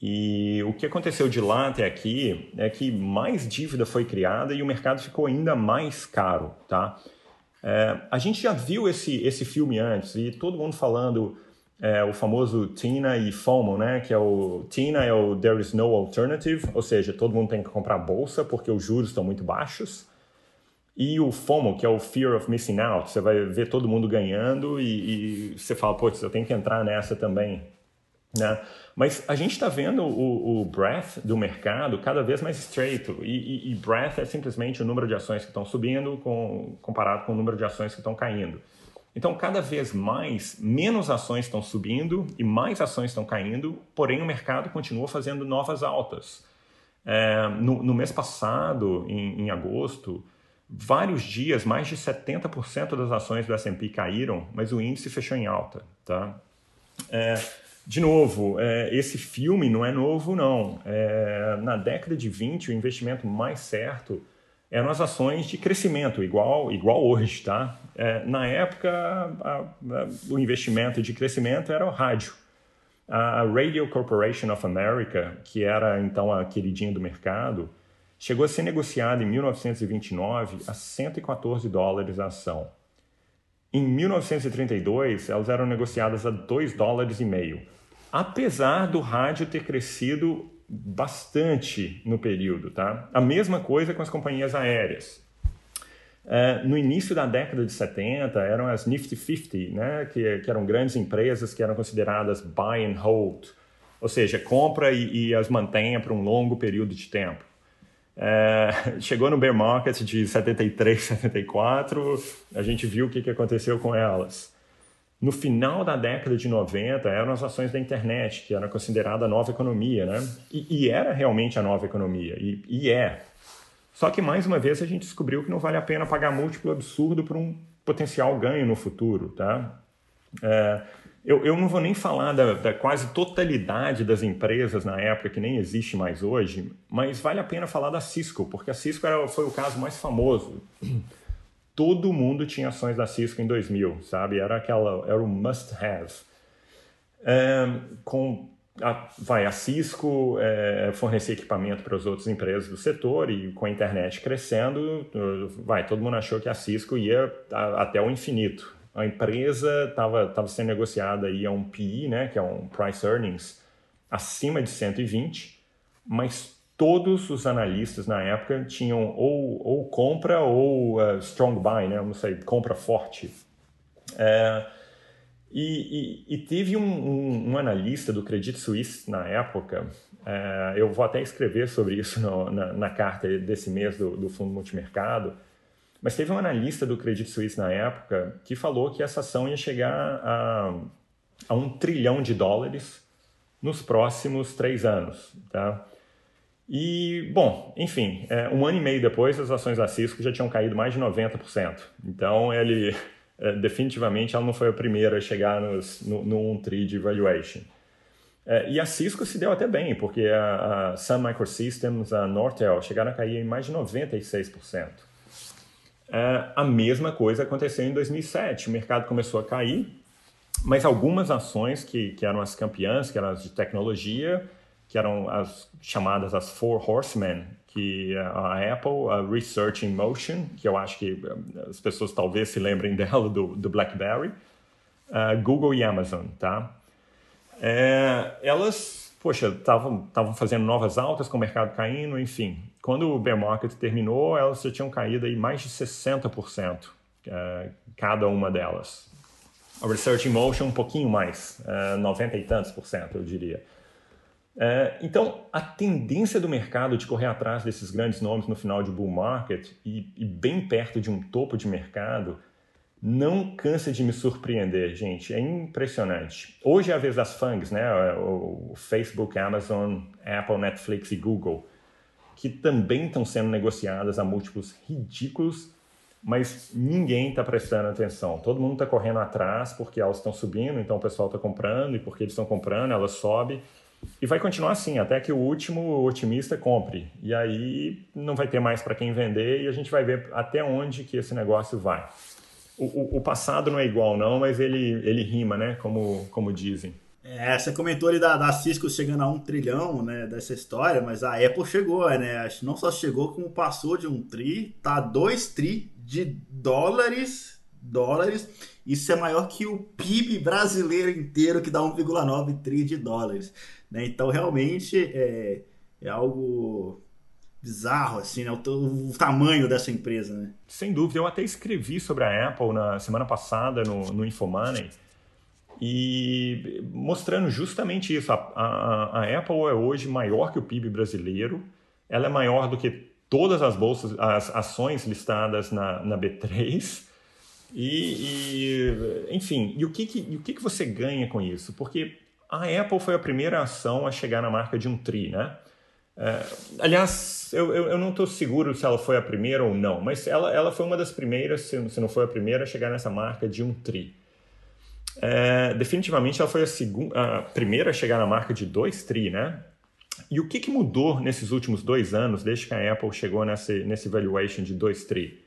E o que aconteceu de lá até aqui é que mais dívida foi criada e o mercado ficou ainda mais caro, tá? É, a gente já viu esse, esse filme antes e todo mundo falando é, o famoso TINA e FOMO, né? Que é o TINA é o There is no alternative, ou seja, todo mundo tem que comprar bolsa porque os juros estão muito baixos. E o FOMO, que é o Fear of Missing Out, você vai ver todo mundo ganhando e, e você fala, putz, eu tenho que entrar nessa também. Né? Mas a gente está vendo o, o breadth do mercado cada vez mais estreito. E, e, e breadth é simplesmente o número de ações que estão subindo com, comparado com o número de ações que estão caindo. Então, cada vez mais, menos ações estão subindo e mais ações estão caindo, porém o mercado continua fazendo novas altas. É, no, no, mês passado, em, em, agosto, vários dias, mais de 70% das ações do S&P caíram, mas o índice fechou em alta. Tá? É, de novo, é, esse filme não é novo, não. É, na década de 20, o investimento mais certo eram as ações de crescimento, igual, igual hoje, tá? É, na época, a, a, o investimento de crescimento era o rádio. A Radio Corporation of America, que era então a queridinha do mercado, chegou a ser negociada em 1929 a 114 dólares a ação. Em 1932, elas eram negociadas a 2 dólares e meio, apesar do rádio ter crescido bastante no período, tá? A mesma coisa com as companhias aéreas. É, no início da década de 70, eram as Nifty 50, né? que, que eram grandes empresas que eram consideradas buy and hold, ou seja, compra e, e as mantenha por um longo período de tempo. É, [laughs] chegou no bear market de 73, 74, a gente viu o que, que aconteceu com elas. No final da década de 90, eram as ações da internet, que era considerada a nova economia, né? E, e era realmente a nova economia, e, e, é. Só que, mais uma vez, a gente descobriu que não vale a pena pagar múltiplo absurdo por um potencial ganho no futuro, tá? É, eu, eu, não vou nem falar da, da, quase totalidade das empresas na época, que nem existe mais hoje, mas vale a pena falar da Cisco, porque a Cisco era, foi o caso mais famoso todo mundo tinha ações da Cisco em 2000, sabe? Era aquela, era o must have. É, com a, vai, a Cisco é, fornecer equipamento para as outras empresas do setor e com a internet crescendo, vai, todo mundo achou que a Cisco ia a, até o infinito. A empresa estava tava sendo negociada aí a um PE, né, que é um Price Earnings, acima de 120, mas todos os analistas na época tinham ou, ou compra ou uh, strong buy, né? não sei, compra forte. É, e, e, e, teve um, um, um, analista do Credit Suisse na época, é, eu vou até escrever sobre isso no, na, na, carta desse mês do, do Fundo Multimercado, mas teve um analista do Credit Suisse na época que falou que essa ação ia chegar a, a um trilhão de dólares nos próximos três anos. Tá? E, bom, enfim, é, um ano e meio depois, as ações da Cisco já tinham caído mais de 90%. Então, ele, é, definitivamente, ela não foi a primeira a chegar nos, no, no 1 tri de valuation. É, e a Cisco se deu até bem, porque a, a Sun Microsystems, a Nortel, chegaram a cair em mais de 96%. É, a mesma coisa aconteceu em 2007. O mercado começou a cair, mas algumas ações que, que eram as campeãs, que eram as de tecnologia, que eram as chamadas as Four Horsemen, que a Apple, a Research in Motion, que eu acho que eh, as pessoas talvez se lembrem [laughs] dela do, do BlackBerry, uh, Google e Amazon, tá? É, elas, poxa, estavam fazendo novas altas com o mercado caindo, enfim. Quando o bear market terminou, elas já tinham caído aí mais de 60%, uh, cada uma delas. A Research in Motion um pouquinho mais, uh, 90 e tantos por cento, eu diria. É, então, a tendência do mercado de correr atrás desses grandes nomes no final de bull market e, e, bem perto de um topo de mercado não cansa de me surpreender, gente. É impressionante. Hoje é a vez das FANGs, né? O, Facebook, Amazon, Apple, Netflix e Google, que também estão sendo negociadas a múltiplos ridículos, mas ninguém está prestando atenção. Todo mundo está correndo atrás porque elas estão subindo, então o pessoal está comprando e porque eles estão comprando, elas sobem e vai continuar assim, até que o último otimista compre. E aí não vai ter mais para quem vender e a gente vai ver até onde que esse negócio vai. O, o, o, passado não é igual, não, mas ele, ele rima, né? Como, como dizem. É, você comentou ali da, da Cisco chegando a um trilhão, né, dessa história, mas a Apple chegou, né? Não só chegou, como passou de um tri, tá dois tri de dólares, dólares. Isso é maior que o PIB brasileiro inteiro, que dá 1,9 tri de dólares. Né? Então, realmente, é, é algo bizarro, assim, né? O, o, tamanho dessa empresa, né? Sem dúvida. Eu até escrevi sobre a Apple na semana passada no, no Infomoney e mostrando justamente isso. A, a, a, Apple é hoje maior que o PIB brasileiro, ela é maior do que todas as bolsas, as ações listadas na, na B3 E, e enfim, e o, que, que, o que, que você ganha com isso? Porque a Apple foi a primeira ação a chegar na marca de um TRI, né? É, aliás, eu, eu, eu não estou seguro se ela foi a primeira ou não, mas ela, ela foi uma das primeiras, se, se não foi a primeira, a chegar nessa marca de um TRI. É, definitivamente ela foi a, segunda, a primeira a chegar na marca de dois TRI, né? E o que, que mudou nesses últimos dois anos, desde que a Apple chegou nesse, nesse valuation de 2 tri?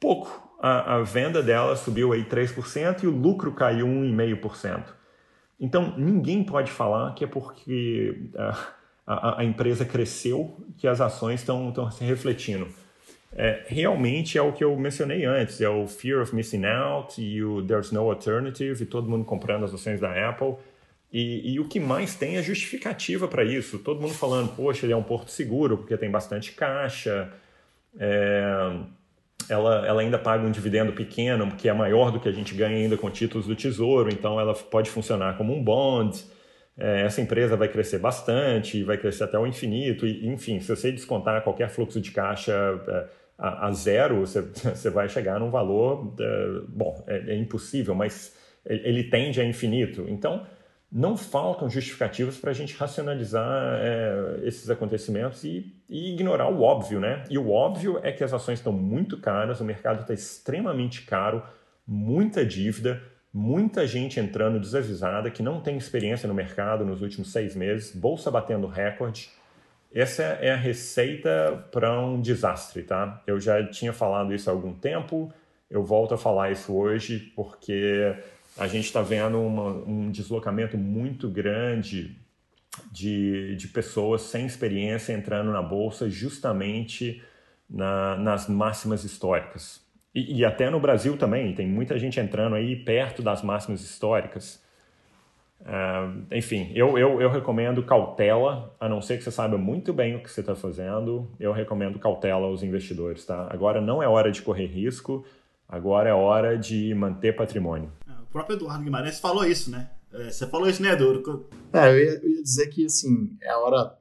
Pouco. A, a, venda dela subiu aí 3% e o lucro caiu 1,5%. Então, ninguém pode falar que é porque a, a, a empresa cresceu que as ações estão se refletindo. É, realmente é o que eu mencionei antes, é o fear of missing out e o there's no alternative e todo mundo comprando as ações da Apple. E, e, o que mais tem é justificativa para isso. Todo mundo falando, poxa, ele é um porto seguro porque tem bastante caixa, é, ela, ela ainda paga um dividendo pequeno, que é maior do que a gente ganha ainda com títulos do Tesouro, então ela pode funcionar como um bond. É, essa empresa vai crescer bastante, vai crescer até o infinito, e, enfim, se você descontar qualquer fluxo de caixa é, a, a, zero, você, [laughs] você vai chegar num valor, é, bom, é, é impossível, mas ele, tende a infinito. Então, não faltam justificativas para a gente racionalizar é, esses acontecimentos e, e, ignorar o óbvio, né? E o óbvio é que as ações estão muito caras, o mercado está extremamente caro, muita dívida, muita gente entrando desavisada que não tem experiência no mercado nos últimos seis meses, bolsa batendo recorde. Essa é a receita para um desastre, tá? Eu já tinha falado isso há algum tempo, eu volto a falar isso hoje porque a gente está vendo uma, um deslocamento muito grande de, de pessoas sem experiência entrando na bolsa justamente na, nas máximas históricas. E, e, até no Brasil também, tem muita gente entrando aí perto das máximas históricas. Uh, enfim, eu, eu, eu recomendo cautela, a não ser que você saiba muito bem o que você está fazendo, eu recomendo cautela aos investidores, tá? Agora não é hora de correr risco, agora é hora de manter patrimônio próprio Eduardo Guimarães falou isso, né? É, você falou isso, né, Eduardo? É, eu ia, eu ia dizer que, assim, é a hora.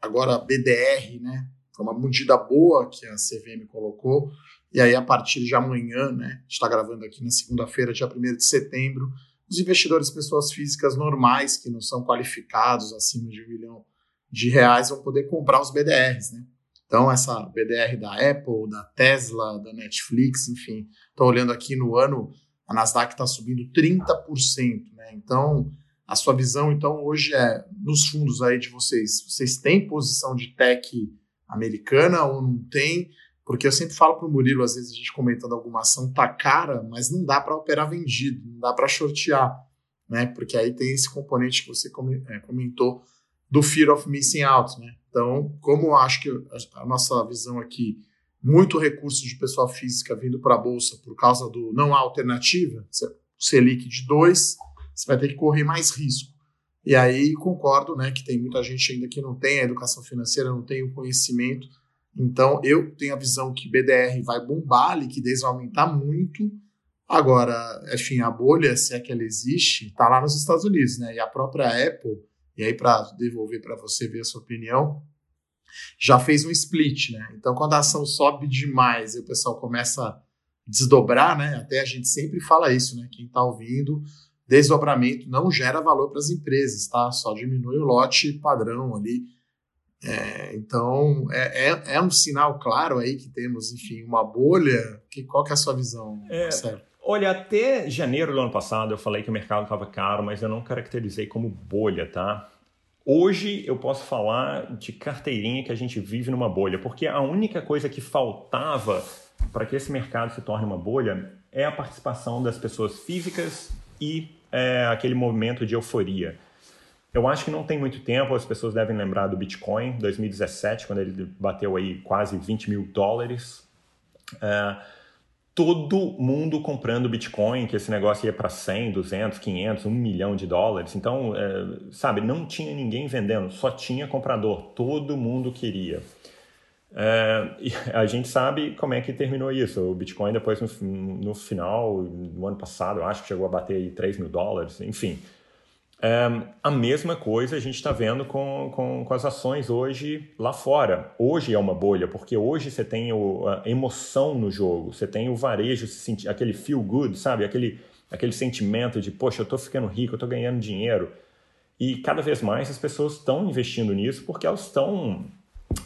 Agora, BDR, né? Foi uma medida boa que a CVM colocou. E aí, a partir de amanhã, né? A gente está gravando aqui na segunda-feira, dia 1 de setembro, os investidores, pessoas físicas normais, que não são qualificados acima de um milhão de reais, vão poder comprar os BDRs, né? Então, essa BDR da Apple, da Tesla, da Netflix, enfim, estou olhando aqui no ano a Nasdaq está subindo 30%. Né? Então, a sua visão, então, hoje é, nos fundos aí de vocês, vocês têm posição de tech americana ou não tem? Porque eu sempre falo para o Murilo, às vezes a gente comentando alguma ação tá cara, mas não dá para operar vendido, não dá para shortear, né? Porque aí tem esse componente que você é, comentou do fear of missing out, né? Então, como eu acho que a nossa visão aqui muito recurso de pessoa física vindo para a bolsa por causa do não há alternativa, Selic de 2, você vai ter que correr mais risco. E aí concordo, né, que tem muita gente ainda que não tem a educação financeira, não tem o conhecimento. Então eu tenho a visão que BDR vai bombar, a liquidez vai aumentar muito. Agora, enfim, a bolha, se é que ela existe, está lá nos Estados Unidos, né? E a própria Apple, e aí para devolver para você ver a sua opinião, já fez um split, né? Então, quando a ação sobe demais e o pessoal começa a desdobrar, né? Até a gente sempre fala isso, né? Quem está ouvindo, desdobramento não gera valor para as empresas, tá? Só diminui o lote padrão ali. É, então, é, é, é, um sinal claro aí que temos, enfim, uma bolha. Que, qual que é a sua visão, é, Marcelo? Olha, até janeiro do ano passado eu falei que o mercado estava caro, mas eu não caracterizei como bolha, tá? Hoje eu posso falar de carteirinha que a gente vive numa bolha, porque a única coisa que faltava para que esse mercado se torne uma bolha é a participação das pessoas físicas e é, aquele movimento de euforia. Eu acho que não tem muito tempo, as pessoas devem lembrar do Bitcoin, 2017, quando ele bateu aí quase 20 mil dólares. É, todo mundo comprando Bitcoin, que esse negócio ia para 100, 200, 500, 1 milhão de dólares. Então, é, sabe, não tinha ninguém vendendo, só tinha comprador. Todo mundo queria. É, a gente sabe como é que terminou isso. O Bitcoin, depois, no, no final, no ano passado, eu acho que chegou a bater aí 3 mil dólares, enfim. É, a mesma coisa a gente está vendo com, com, com, as ações hoje lá fora. Hoje é uma bolha, porque hoje você tem o, a emoção no jogo, você tem o varejo, aquele feel good, sabe? Aquele, aquele sentimento de, poxa, eu estou ficando rico, eu estou ganhando dinheiro. E cada vez mais as pessoas estão investindo nisso porque elas estão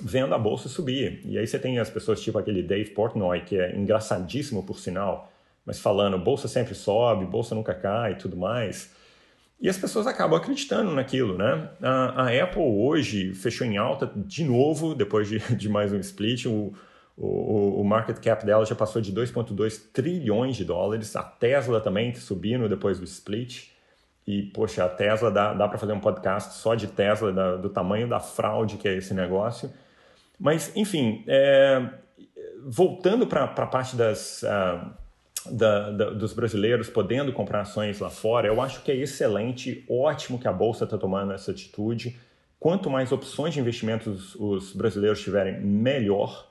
vendo a bolsa subir. E aí você tem as pessoas tipo aquele Dave Portnoy, que é engraçadíssimo por sinal, mas falando, bolsa sempre sobe, bolsa nunca cai e tudo mais. E as pessoas acabam acreditando naquilo, né? A, a, Apple hoje fechou em alta de novo, depois de, [laughs] de mais um split. O, o, o, market cap dela já passou de 2,2 trilhões de dólares. A Tesla também subindo depois do split. E, poxa, a Tesla dá, dá para fazer um podcast só de Tesla, da, do tamanho da fraude que é esse negócio. Mas, enfim, é, voltando para a parte das. Uh, da, da, dos brasileiros podendo comprar ações lá fora, eu acho que é excelente, ótimo que a Bolsa está tomando essa atitude. Quanto mais opções de investimentos os brasileiros tiverem, melhor.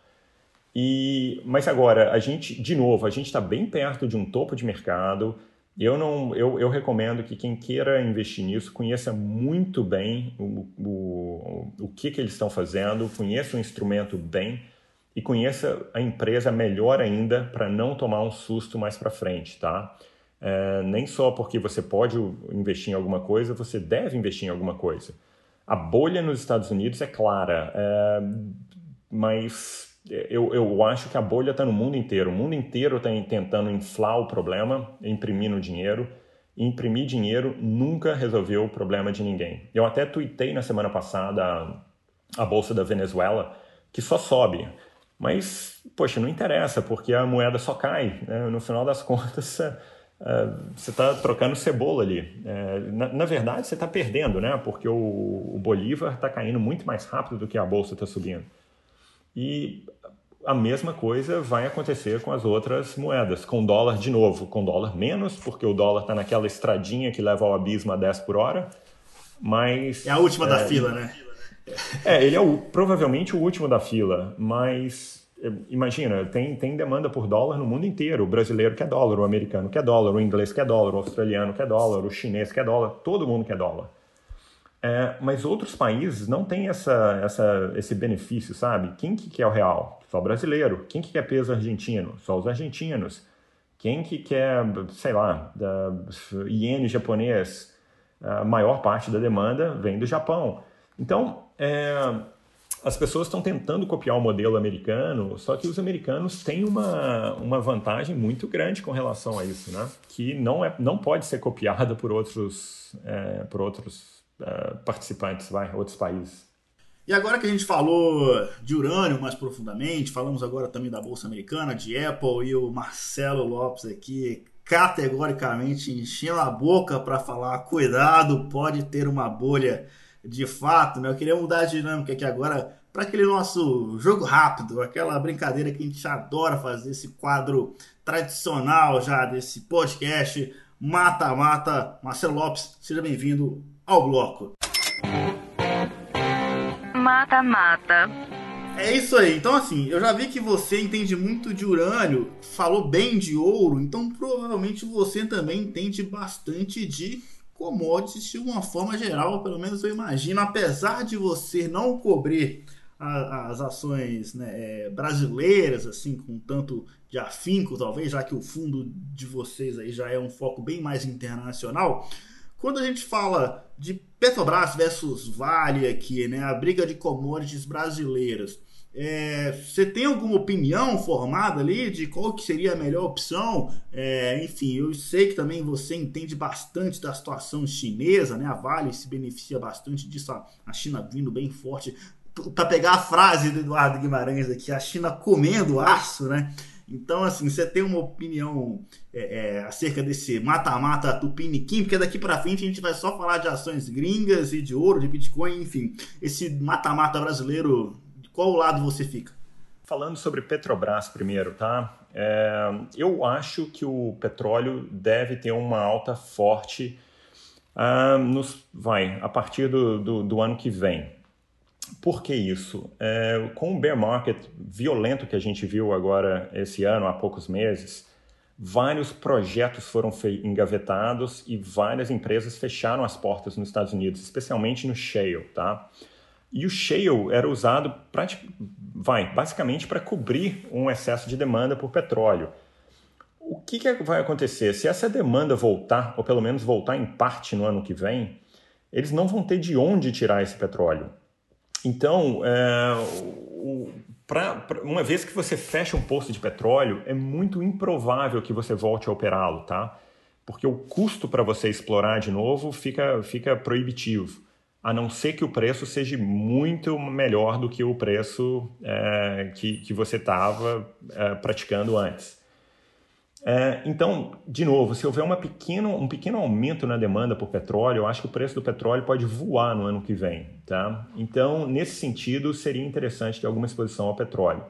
E, mas agora, a gente, de novo, a gente está bem perto de um topo de mercado. Eu, não, eu, eu recomendo que quem queira investir nisso conheça muito bem o, o, o que, que eles estão fazendo, conheça o instrumento bem e conheça a empresa melhor ainda para não tomar um susto mais para frente, tá? É, nem só porque você pode investir em alguma coisa, você deve investir em alguma coisa. A bolha nos Estados Unidos é clara, é, mas eu, eu acho que a bolha está no mundo inteiro. O mundo inteiro está tentando inflar o problema, imprimindo dinheiro. Imprimir dinheiro nunca resolveu o problema de ninguém. Eu até tuitei na semana passada a, a bolsa da Venezuela, que só sobe. Mas, poxa, não interessa, porque a moeda só cai. Né? No final das contas, é, é, você está trocando cebola ali. É, na, na, verdade, você está perdendo, né? porque o, o Bolívar está caindo muito mais rápido do que a bolsa está subindo. E a mesma coisa vai acontecer com as outras moedas, com dólar de novo, com dólar menos, porque o dólar está naquela estradinha que leva ao abismo a 10 por hora, mas... É a última é, da fila, né? É, ele é o, provavelmente o último da fila, mas é, imagina, tem, tem demanda por dólar no mundo inteiro. O brasileiro quer dólar, o americano quer dólar, o inglês quer dólar, o australiano quer dólar, o chinês quer dólar, todo mundo quer dólar. É, mas outros países não têm essa, essa, esse benefício, sabe? Quem que quer o real? Só o brasileiro. Quem que quer peso argentino? Só os argentinos. Quem que quer, sei lá, da, iene japonês? A maior parte da demanda vem do Japão. Então, é, as pessoas estão tentando copiar o modelo americano, só que os americanos têm uma, uma vantagem muito grande com relação a isso, né? que não, é, não pode ser copiada por outros, é, por outros é, participantes, vai, outros países. E agora que a gente falou de urânio mais profundamente, falamos agora também da Bolsa Americana, de Apple e o Marcelo Lopes aqui categoricamente enchendo a boca para falar cuidado, pode ter uma bolha de fato, né? Eu queria mudar a dinâmica aqui agora para aquele nosso jogo rápido, aquela brincadeira que a gente adora fazer, esse quadro tradicional já desse podcast Mata-Mata. Marcelo Lopes, seja bem-vindo ao bloco. Mata-Mata. É isso aí. Então, assim, eu já vi que você entende muito de urânio, falou bem de ouro, então provavelmente você também entende bastante de commodities de uma forma geral, pelo menos eu imagino, apesar de você não cobrir a, as ações né, é, brasileiras assim com tanto de afinco, talvez, já que o fundo de vocês aí já é um foco bem mais internacional. Quando a gente fala de Petrobras versus Vale aqui, né, a briga de commodities brasileiras, é, você tem alguma opinião formada ali de qual que seria a melhor opção? É, enfim, eu sei que também você entende bastante da situação chinesa, né? A Vale se beneficia bastante disso, a China vindo bem forte. Para pegar a frase do Eduardo Guimarães aqui, a China comendo aço, né? Então, assim, você tem uma opinião é, é, acerca desse mata-mata tupiniquim, porque daqui para frente a gente vai só falar de ações gringas e de ouro, de Bitcoin, enfim. Esse mata-mata brasileiro qual lado você fica? Falando sobre Petrobras primeiro, tá? É, eu acho que o petróleo deve ter uma alta forte uh, nos, vai, a partir do, do, do, ano que vem. Por que isso? É, com o bear market violento que a gente viu agora esse ano, há poucos meses, vários projetos foram engavetados e várias empresas fecharam as portas nos Estados Unidos, especialmente no shale, tá? E o shale era usado vai, basicamente para cobrir um excesso de demanda por petróleo. O que, que vai acontecer? Se essa demanda voltar, ou pelo menos voltar em parte no ano que vem, eles não vão ter de onde tirar esse petróleo. Então, é, o, pra, pra, uma vez que você fecha um posto de petróleo, é muito improvável que você volte a operá-lo, tá? Porque o custo para você explorar de novo fica, fica proibitivo, a não ser que o preço seja muito melhor do que o preço é, que, que você estava é, praticando antes. É, então, de novo, se houver uma pequeno, um pequeno aumento na demanda por petróleo, eu acho que o preço do petróleo pode voar no ano que vem. Tá? Então, nesse sentido, seria interessante ter alguma exposição ao petróleo.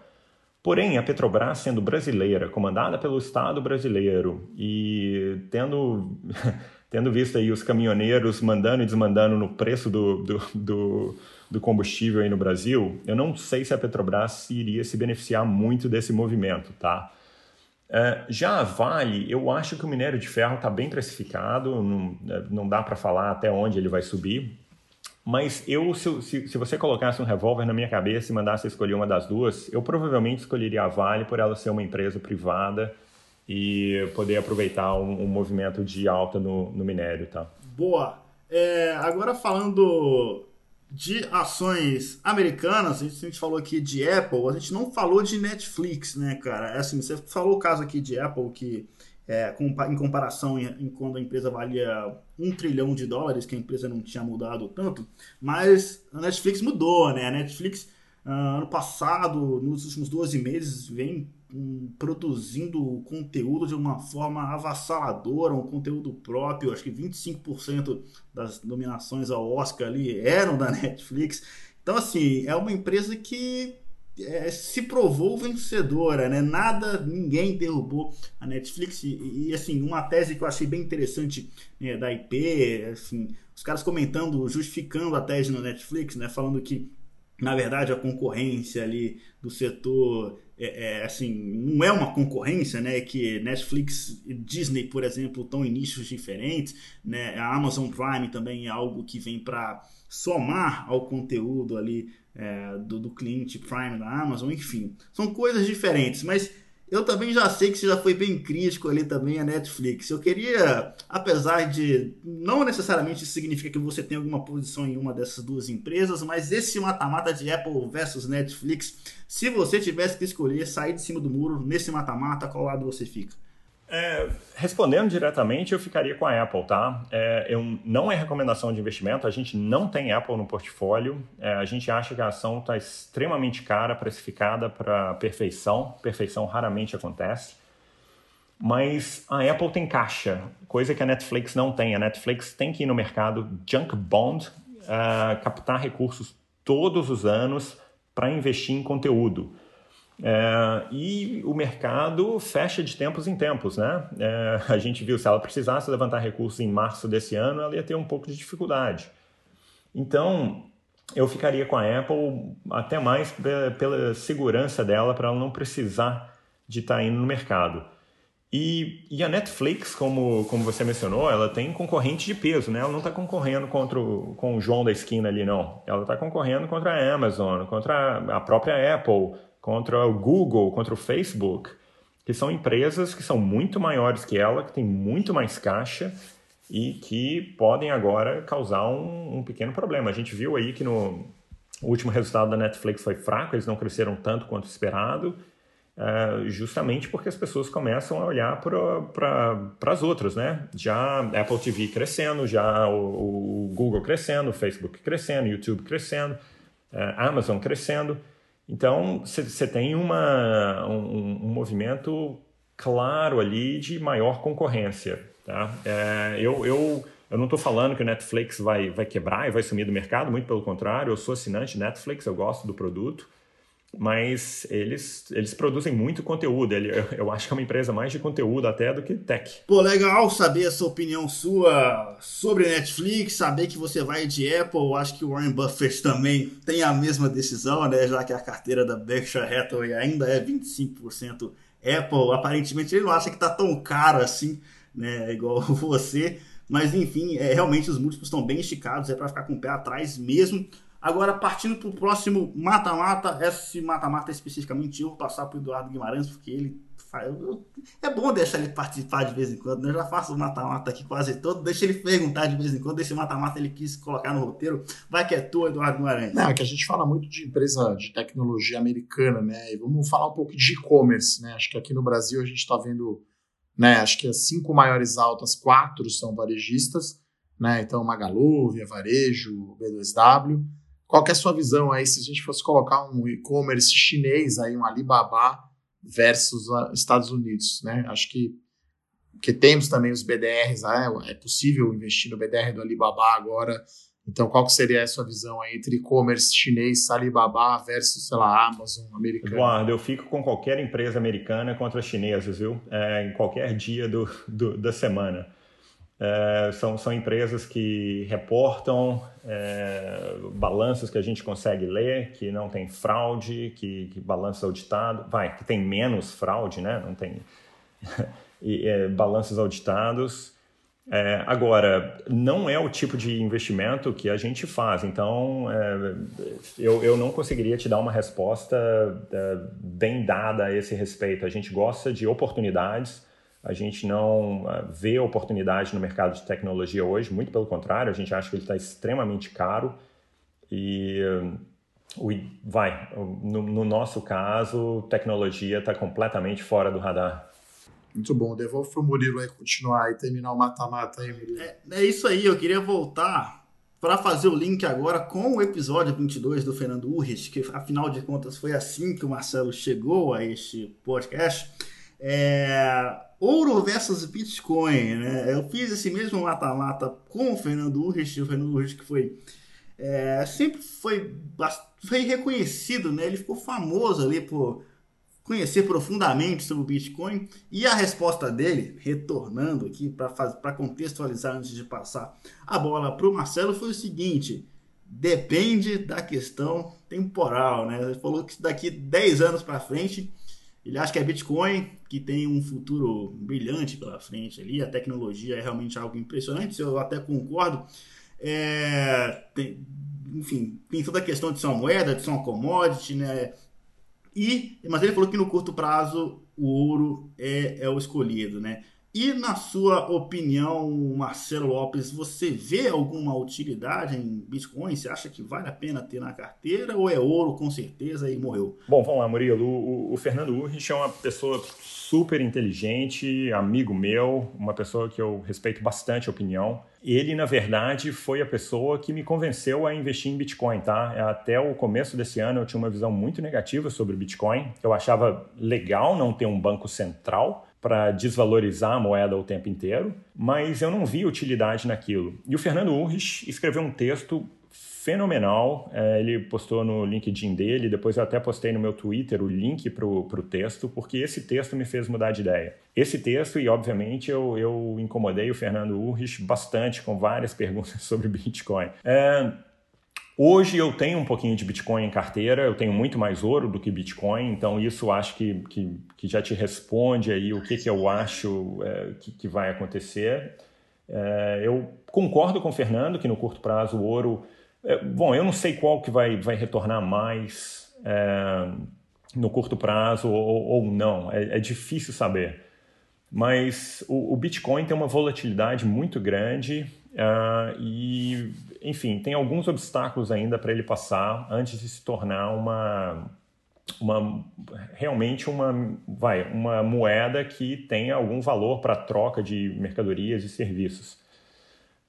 Porém, a Petrobras, sendo brasileira, comandada pelo Estado brasileiro e tendo, [laughs] tendo visto aí os caminhoneiros mandando e desmandando no preço do, do, do, do combustível aí no Brasil, eu não sei se a Petrobras iria se beneficiar muito desse movimento, tá? É, já a Vale, eu acho que o minério de ferro está bem precificado, não, é, não dá para falar até onde ele vai subir. Mas eu, se, se, se, você colocasse um revólver na minha cabeça e mandasse escolher uma das duas, eu provavelmente escolheria a Vale por ela ser uma empresa privada e poder aproveitar um, um movimento de alta no, no minério, tá? Boa. É, agora falando de ações americanas, a gente, a gente, falou aqui de Apple, a gente não falou de Netflix, né, cara? É assim, você falou o caso aqui de Apple, que é, em comparação em, em, quando a empresa valia um trilhão de dólares, que a empresa não tinha mudado tanto, mas a Netflix mudou, né? A Netflix, uh, ano passado, nos últimos 12 meses, vem produzindo conteúdo de uma forma avassaladora, um conteúdo próprio. Acho que 25% das nominações ao Oscar ali eram da [laughs] Netflix. Então, assim, é uma empresa que é, se provou vencedora, né? Nada, ninguém derrubou a Netflix. E, e assim, uma tese que eu achei bem interessante né, da IP, assim, os caras comentando, justificando a tese no Netflix, né? Falando que na verdade a concorrência ali do setor é, é, assim não é uma concorrência né que Netflix e Disney por exemplo estão em nichos diferentes né a Amazon Prime também é algo que vem para somar ao conteúdo ali é, do, do cliente Prime da Amazon enfim são coisas diferentes mas eu também já sei que você já foi bem crítico ali também a Netflix. Eu queria, apesar de não necessariamente significa que você tem alguma posição em uma dessas duas empresas, mas esse mata-mata de Apple versus Netflix, se você tivesse que escolher sair de cima do muro nesse mata-mata, qual lado você fica? É, respondendo diretamente, eu ficaria com a Apple, tá? É, eu, não é recomendação de investimento, a gente não tem Apple no portfólio, é, a gente acha que a ação está extremamente cara, precificada para perfeição, perfeição raramente acontece, mas a Apple tem caixa, coisa que a Netflix não tem. A Netflix tem que ir no mercado junk bond, uh, captar recursos todos os anos para investir em conteúdo. É, e o mercado fecha de tempos em tempos, né? É, a gente viu se ela precisasse levantar recursos em março desse ano, ela ia ter um pouco de dificuldade. Então, eu ficaria com a Apple até mais pela segurança dela, para ela não precisar de estar tá indo no mercado. E, e, a Netflix, como, como você mencionou, ela tem concorrente de peso, né? Ela não está concorrendo contra o, com o João da esquina ali, não. Ela está concorrendo contra a Amazon, contra a própria Apple, contra o Google, contra o Facebook, que são empresas que são muito maiores que ela, que têm muito mais caixa e que podem agora causar um, um pequeno problema. A gente viu aí que no último resultado da Netflix foi fraco, eles não cresceram tanto quanto esperado, uh, justamente porque as pessoas começam a olhar para as outras, né? Já Apple TV crescendo, já o, o Google crescendo, o Facebook crescendo, o YouTube crescendo, uh, Amazon crescendo. Então, você tem uma, um, um, movimento claro ali de maior concorrência. Tá? É, eu, eu, eu não estou falando que o Netflix vai, vai quebrar e vai sumir do mercado, muito pelo contrário, eu sou assinante Netflix, eu gosto do produto mas eles, eles produzem muito conteúdo. Ele, eu, eu, acho que é uma empresa mais de conteúdo até do que tech. Pô, legal saber essa opinião sua sobre Netflix, saber que você vai de Apple. Acho que o Warren Buffett também tem a mesma decisão, né? Já que a carteira da Berkshire Hathaway ainda é 25% Apple, aparentemente, ele não acha que está tão caro assim, né? Igual [laughs] você. Mas enfim, é, realmente os múltiplos estão bem esticados, é para ficar com o pé atrás mesmo. Agora, partindo para o próximo mata-mata, esse mata-mata especificamente eu vou passar para o Eduardo Guimarães, porque ele. É bom deixar ele participar de vez em quando, né? Eu já faço mata-mata aqui quase todo, deixa ele perguntar de vez em quando, esse mata-mata ele quis colocar no roteiro. Vai que é tua, Eduardo Guimarães. Não, é que a gente fala muito de empresa de tecnologia americana, né? E vamos falar um pouco de e-commerce, né? Acho que aqui no Brasil a gente está vendo né? Acho que as cinco maiores altas, quatro são varejistas, né? Então Magalu, Via Varejo, B2W. Qual é a sua visão aí se a gente fosse colocar um e-commerce chinês aí, um Alibaba versus Estados Unidos, né? Acho que que temos também os BDRs, né? é possível investir no BDR do Alibaba agora então, qual que seria a sua visão aí entre e-commerce chinês, Alibaba versus, sei lá, Amazon americano? Eduardo, eu fico com qualquer empresa americana contra chinesas, viu? É, em qualquer dia do, do da semana. É, são, são empresas que reportam é, balanços que a gente consegue ler, que não tem fraude, que, que balanços auditados, vai, que tem menos fraude, né? Não tem [laughs] e, é, balanços auditados é, agora, não é o tipo de investimento que a gente faz, então é, eu, eu não conseguiria te dar uma resposta é, bem dada a esse respeito. A gente gosta de oportunidades, a gente não é, vê oportunidade no mercado de tecnologia hoje, muito pelo contrário, a gente acha que ele está extremamente caro e vai, no, no nosso caso, tecnologia está completamente fora do radar. Muito bom. Devolvo pro Murilo aí continuar e terminar o mata-mata aí, Murilo. É, é isso aí, eu queria voltar para fazer o link agora com o episódio 22 do Fernando Urrich, que afinal de contas foi assim que o Marcelo chegou a este podcast. É, ouro versus Bitcoin, né? Eu fiz esse mesmo mata-mata com o Fernando Urrich, o Fernando Urrich que foi é, sempre foi, foi reconhecido, né? Ele ficou famoso ali por conhecer profundamente sobre o Bitcoin e a resposta dele, retornando aqui para contextualizar antes de passar a bola para o Marcelo, foi o seguinte: depende da questão temporal. Né? Ele falou que daqui 10 anos para frente, ele acha que é Bitcoin, que tem um futuro brilhante pela frente ali, a tecnologia é realmente algo impressionante, eu até concordo. É, tem, enfim, tem toda a questão de ser uma moeda, de ser uma commodity, né? E, mas ele falou que no curto prazo o ouro é, é o escolhido, né? E na sua opinião, Marcelo Lopes, você vê alguma utilidade em Bitcoin? Você acha que vale a pena ter na carteira ou é ouro com certeza e morreu? Bom, vamos lá, Murilo. O, o Fernando Urrich é uma pessoa super inteligente, amigo meu, uma pessoa que eu respeito bastante a opinião. Ele, na verdade, foi a pessoa que me convenceu a investir em Bitcoin, tá? Até o começo desse ano eu tinha uma visão muito negativa sobre Bitcoin. Eu achava legal não ter um banco central para desvalorizar a moeda o tempo inteiro, mas eu não vi utilidade naquilo. E o Fernando Urrich escreveu um texto fenomenal. É, ele postou no LinkedIn dele, depois eu até postei no meu Twitter o link para o texto, porque esse texto me fez mudar de ideia. Esse texto, e obviamente eu, eu incomodei o Fernando Urrich bastante com várias [laughs] perguntas sobre Bitcoin. É, Hoje eu tenho um pouquinho de Bitcoin em carteira, eu tenho muito mais ouro do que Bitcoin, então isso acho que, que, que já te responde aí o que, que eu acho é, que, que, vai acontecer. É, eu concordo com o Fernando que no curto prazo o ouro. É, bom, eu não sei qual que vai, vai retornar mais é, no curto prazo ou, ou não, é, é, difícil saber. Mas o, Bitcoin tem uma volatilidade muito grande Uh, e, enfim, tem alguns obstáculos ainda para ele passar antes de se tornar uma, uma realmente uma, vai, uma moeda que tenha algum valor para troca de mercadorias e serviços.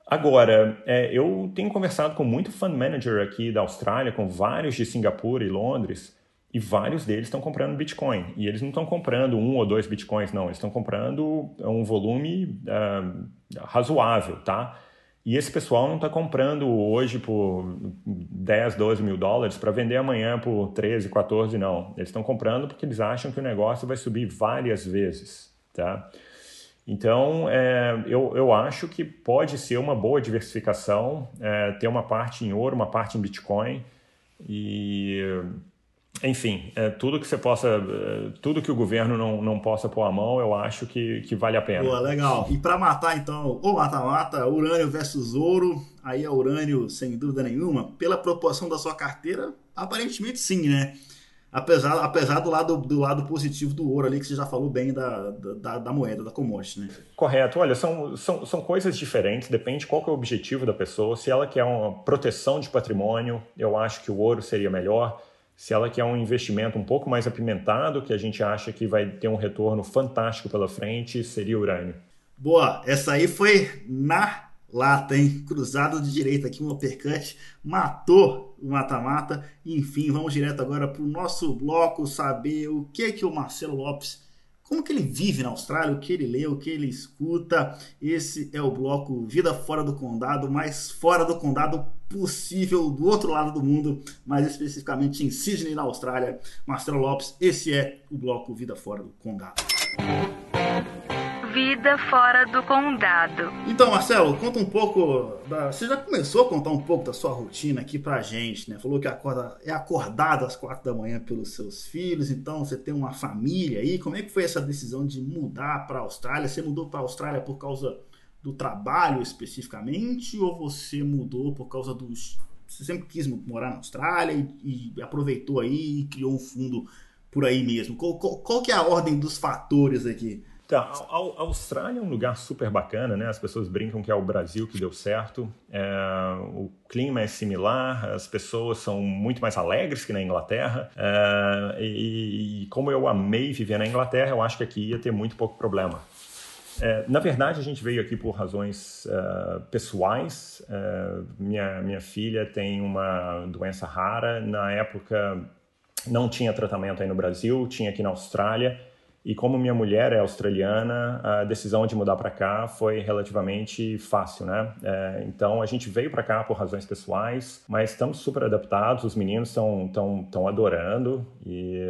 Agora, é, eu tenho conversado com muito fund manager aqui da Austrália, com vários de Singapura e Londres, e vários deles estão comprando Bitcoin. E eles não estão comprando um ou dois Bitcoins, não. Eles estão comprando um volume uh, razoável, tá? E esse pessoal não está comprando hoje por 10, 12 mil dólares para vender amanhã por 13, 14, não. Eles estão comprando porque eles acham que o negócio vai subir várias vezes, tá? Então, é, eu, eu acho que pode ser uma boa diversificação, é, ter uma parte em ouro, uma parte em Bitcoin. E enfim, é, tudo que você possa, é, tudo que o governo não, não possa pôr a mão, eu acho que, que vale a pena. Boa, legal. E para matar, então, o mata-mata, urânio versus ouro, aí é urânio, sem dúvida nenhuma, pela proporção da sua carteira, aparentemente sim, né? Apesar, apesar do, lado, do lado positivo do ouro ali, que você já falou bem da, da, da moeda, da commodity, né? Correto. Olha, são, são, são coisas diferentes, depende qual é o objetivo da pessoa. Se ela quer uma proteção de patrimônio, eu acho que o ouro seria melhor. Se ela quer um investimento um pouco mais apimentado, que a gente acha que vai ter um retorno fantástico pela frente, seria urânio. Boa, essa aí foi na lata, hein? Cruzado de direita aqui, um uppercut, matou o mata-mata. Enfim, vamos direto agora para o nosso bloco, saber o que que o Marcelo Lopes, como que ele vive na Austrália, o que ele lê, o que ele escuta. Esse é o bloco Vida Fora do Condado, mais fora do condado possível, do outro lado do mundo, mais especificamente em Sydney, na Austrália. Marcelo Lopes, esse é o bloco Vida Fora do Condado. Vida fora do condado. Então, Marcelo, conta um pouco. Da... Você já começou a contar um pouco da sua rotina aqui pra gente, né? Falou que acorda... é acordado às quatro da manhã pelos seus filhos, então você tem uma família aí. Como é que foi essa decisão de mudar para a Austrália? Você mudou para a Austrália por causa do trabalho especificamente ou você mudou por causa dos. Você sempre quis morar na Austrália e, e aproveitou aí e criou um fundo por aí mesmo? Qual, qual, qual que é a ordem dos fatores aqui? Tá, a, a, Austrália é um lugar super bacana, né? As pessoas brincam que é o Brasil que deu certo. É, o clima é similar, as pessoas são muito mais alegres que na Inglaterra. É, e, e, como eu amei viver na Inglaterra, eu acho que aqui ia ter muito pouco problema. É, na verdade, a gente veio aqui por razões uh, pessoais. Uh, minha, minha filha tem uma doença rara. Na época, não tinha tratamento aí no Brasil, tinha aqui na Austrália. E como minha mulher é australiana, a decisão de mudar para cá foi relativamente fácil, né? É, então a gente veio para cá por razões pessoais, mas estamos super adaptados. Os meninos estão tão, tão adorando e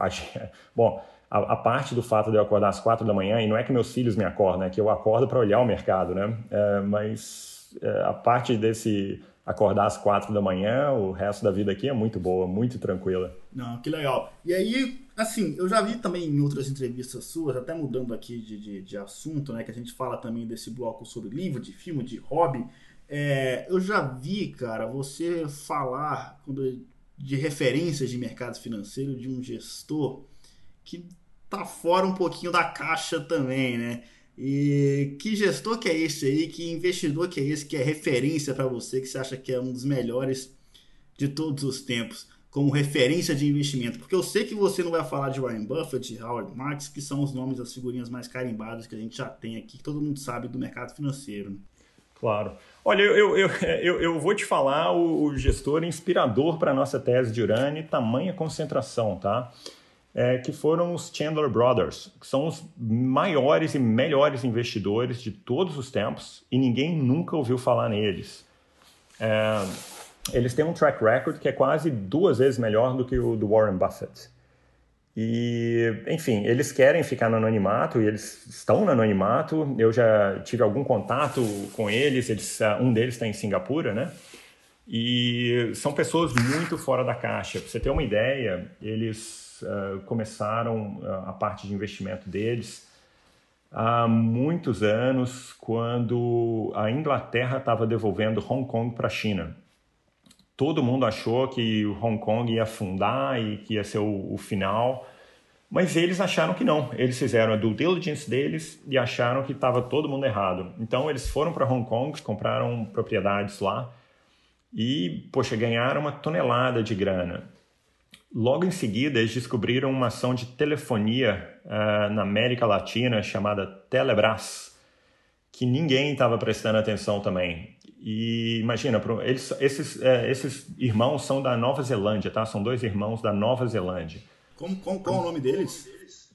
[laughs] bom. A, parte do fato de eu acordar às quatro da manhã, e não é que meus filhos me acordam, é que eu acordo para olhar o mercado, né? É, mas é, a parte desse acordar às quatro da manhã, o resto da vida aqui é muito boa, muito tranquila. Não, que legal. E aí, assim, eu já vi também em outras entrevistas suas, até mudando aqui de, de, de assunto, né, que a gente fala também desse bloco sobre livro, de filme, de hobby. É, eu já vi, cara, você falar de referências de mercado financeiro de um gestor que tá fora um pouquinho da caixa também, né? E que gestor que é esse aí? Que investidor que é esse que é referência para você, que você acha que é um dos melhores de todos os tempos, como referência de investimento? Porque eu sei que você não vai falar de Warren Buffett, de Howard Marks, que são os nomes das figurinhas mais carimbadas que a gente já tem aqui, que todo mundo sabe do mercado financeiro. Né? Claro. Olha, eu, eu, eu, [laughs] eu, vou te falar o, gestor inspirador para a nossa tese de urânio, tamanha concentração, tá? É, que foram os Chandler Brothers, que são os maiores e melhores investidores de todos os tempos e ninguém nunca ouviu falar neles. É, eles têm um track record que é quase duas vezes melhor do que o do Warren Buffett. E, enfim, eles querem ficar no anonimato e eles estão no anonimato. Eu já tive algum contato com eles, eles um deles está em Singapura, né? E são pessoas muito fora da caixa. Para você ter uma ideia, eles uh, começaram uh, a parte de investimento deles há muitos anos, quando a Inglaterra estava devolvendo Hong Kong para a China. Todo mundo achou que Hong Kong ia afundar e que ia ser o, o final, mas eles acharam que não. Eles fizeram a due diligence deles e acharam que estava todo mundo errado. Então eles foram para Hong Kong, compraram propriedades lá e, poxa, ganharam uma tonelada de grana. Logo em seguida, eles descobriram uma ação de telefonia uh, na América Latina chamada Telebrás, que ninguém estava prestando atenção também. E imagina, eles, esses, uh, esses irmãos são da Nova Zelândia, tá? São dois irmãos da Nova Zelândia. Como, como, qual é o nome deles?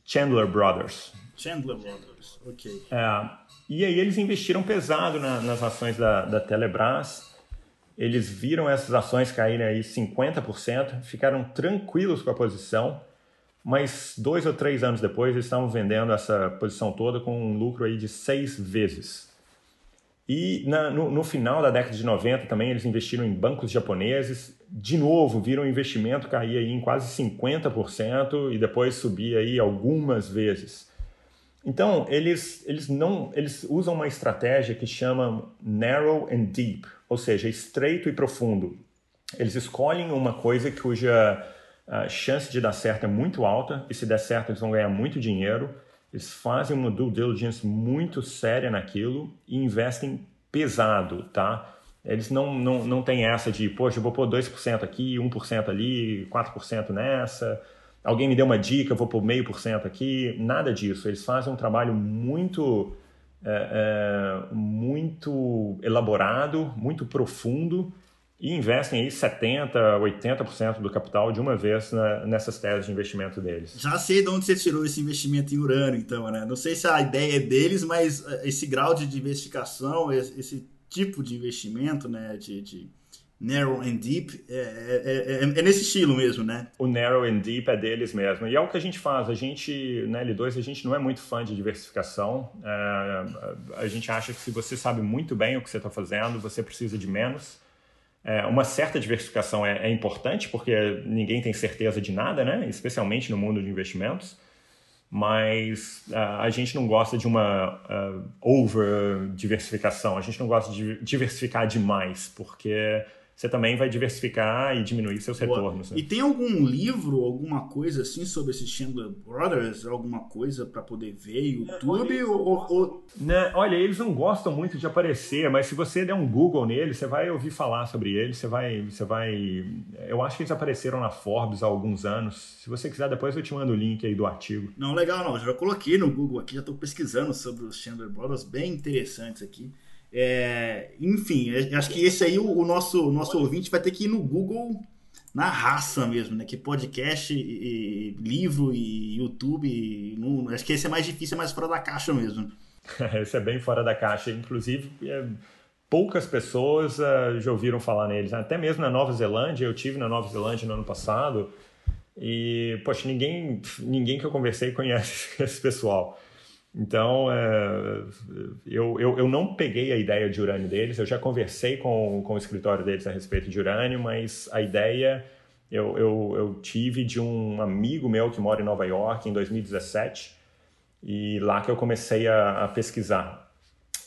Chandler Brothers. Chandler Brothers, ok. Uh, e aí eles investiram pesado na, nas ações da, da Telebrás eles viram essas ações caírem aí 50%, ficaram tranquilos com a posição, mas dois ou três anos depois eles estavam vendendo essa posição toda com um lucro aí de seis vezes. E na, no, no, final da década de 90 também eles investiram em bancos japoneses. De novo, viram o investimento cair aí em quase 50% e depois subir aí algumas vezes. Então, eles, eles, não, eles usam uma estratégia que chama narrow and deep, ou seja, estreito e profundo. Eles escolhem uma coisa cuja a chance de dar certo é muito alta, e se der certo eles vão ganhar muito dinheiro. Eles fazem uma due diligence muito séria naquilo e investem pesado, tá? Eles não, não, não têm essa de, poxa, eu vou pôr 2% aqui, 1% ali, 4% nessa. Alguém me deu uma dica, eu vou pôr meio por cento aqui. Nada disso. Eles fazem um trabalho muito, é, é, muito elaborado, muito profundo e investem aí 70%, 80% do capital de uma vez na, nessas teses de investimento deles. Já sei de onde você tirou esse investimento em urânio, então, né? Não sei se a ideia é deles, mas eh, esse grau de diversificação, esse tipo de investimento, né, de, de narrow and deep, é, é, é, é, nesse estilo mesmo, né? O narrow and deep é deles mesmo. E é o que a gente faz. A gente, na L2, a gente não é muito fã de diversificação. É, a gente acha que se você sabe muito bem o que você está fazendo, você precisa de menos. É, uma certa diversificação é, é, importante, porque ninguém tem certeza de nada, né? especialmente no mundo de investimentos. Mas a gente não gosta de uma over-diversificação, a gente não gosta de diversificar demais, porque você também vai diversificar e diminuir seus Boa. retornos. Né? E tem algum livro, alguma coisa assim sobre esses Chandler Brothers, alguma coisa para poder ver, YouTube é, ou, ou... Né, olha, eles não gostam muito de aparecer, mas se você der um Google neles, você vai ouvir falar sobre eles, você vai, você vai, eu acho que eles apareceram na Forbes há alguns anos. Se você quiser, depois eu te mando o link aí do artigo. Não, legal, não. Já coloquei no Google aqui, já estou pesquisando sobre os Chandler Brothers, bem interessantes aqui. É, enfim, é, acho que esse aí o, o, nosso, o nosso ouvinte vai ter que ir no Google na raça mesmo, né? Que podcast, e, e livro e YouTube. E, no, acho que esse é mais difícil, é mais fora da caixa mesmo. [laughs] esse é bem fora da caixa. Inclusive, é, poucas pessoas uh, já ouviram falar neles. Até mesmo na Nova Zelândia, eu tive na Nova Zelândia no ano passado. E, poxa, ninguém, ninguém que eu conversei conhece [laughs] esse pessoal. Então, é, eu, eu, eu, não peguei a ideia de urânio deles, eu já conversei com, com o escritório deles a respeito de urânio, mas a ideia eu, eu, eu tive de um amigo meu que mora em Nova York em 2017, e lá que eu comecei a, a pesquisar.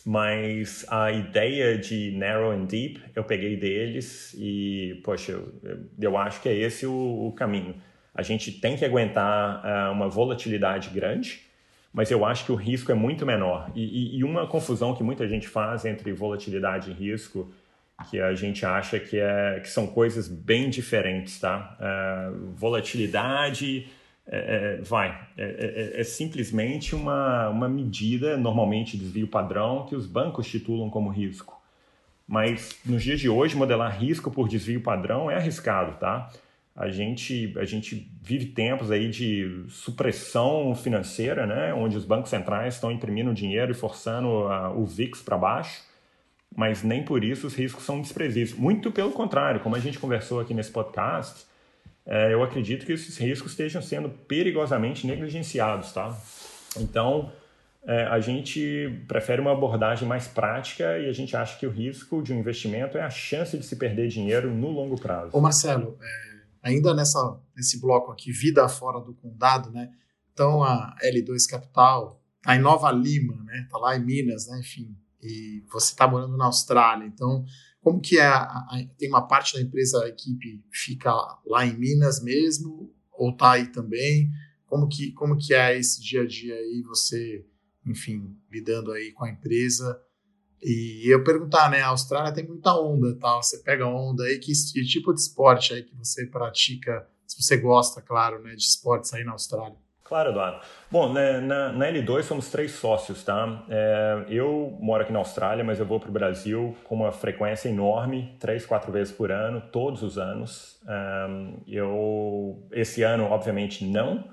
Mas a ideia de narrow and deep eu peguei deles e, poxa, eu, eu acho que é esse o, o caminho. A gente tem que aguentar uh, uma volatilidade grande, mas eu acho que o risco é muito menor. E, e, e, uma confusão que muita gente faz entre volatilidade e risco, que a gente acha que, é, que são coisas bem diferentes, tá? É, volatilidade, é, é vai, é, é, é, simplesmente uma, uma medida, normalmente desvio padrão, que os bancos titulam como risco. Mas nos dias de hoje, modelar risco por desvio padrão é arriscado, tá? A gente, a gente vive tempos aí de supressão financeira, né? onde os bancos centrais estão imprimindo dinheiro e forçando uh, o VIX para baixo, mas nem por isso os riscos são desprezíveis. Muito pelo contrário, como a gente conversou aqui nesse podcast, é, eu acredito que esses riscos estejam sendo perigosamente negligenciados. Tá? Então, é, a gente prefere uma abordagem mais prática e a gente acha que o risco de um investimento é a chance de se perder dinheiro no longo prazo. Ô Marcelo, é ainda nessa, nesse bloco aqui, vida fora do condado, né? Então a L2 Capital está em Nova Lima, né? Está lá em Minas, né? Enfim, e você está morando na Austrália. Então, como que é? A, a, tem uma parte da empresa, a equipe fica lá em Minas mesmo ou está aí também? Como que como que é esse dia a dia aí? Você, enfim, lidando aí com a empresa? E eu perguntar, né? A Austrália tem muita onda, tal. Você pega onda aí, que, que, tipo de esporte aí que você pratica? Se você gosta, claro, né, de esportes aí na Austrália. Claro, Eduardo. Bom, né, na, na L2 somos três sócios, tá? É, eu moro aqui na Austrália, mas eu vou para o Brasil com uma frequência enorme, três, quatro vezes por ano, todos os anos. Um, eu, esse ano, obviamente, não,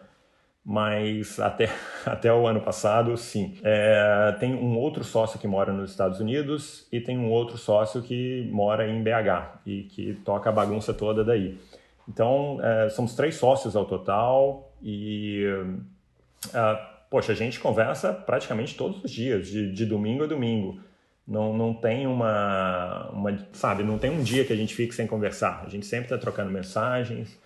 mas até, [laughs] até o ano passado, sim. É, tem um outro sócio que mora nos Estados Unidos e tem um outro sócio que mora em BH e que toca a bagunça toda daí. Então, é, somos três sócios ao total e, é, poxa, a gente conversa praticamente todos os dias, de, de domingo a domingo não, não tem uma, uma, sabe, não tem um dia que a gente fique sem conversar. A gente sempre está trocando mensagens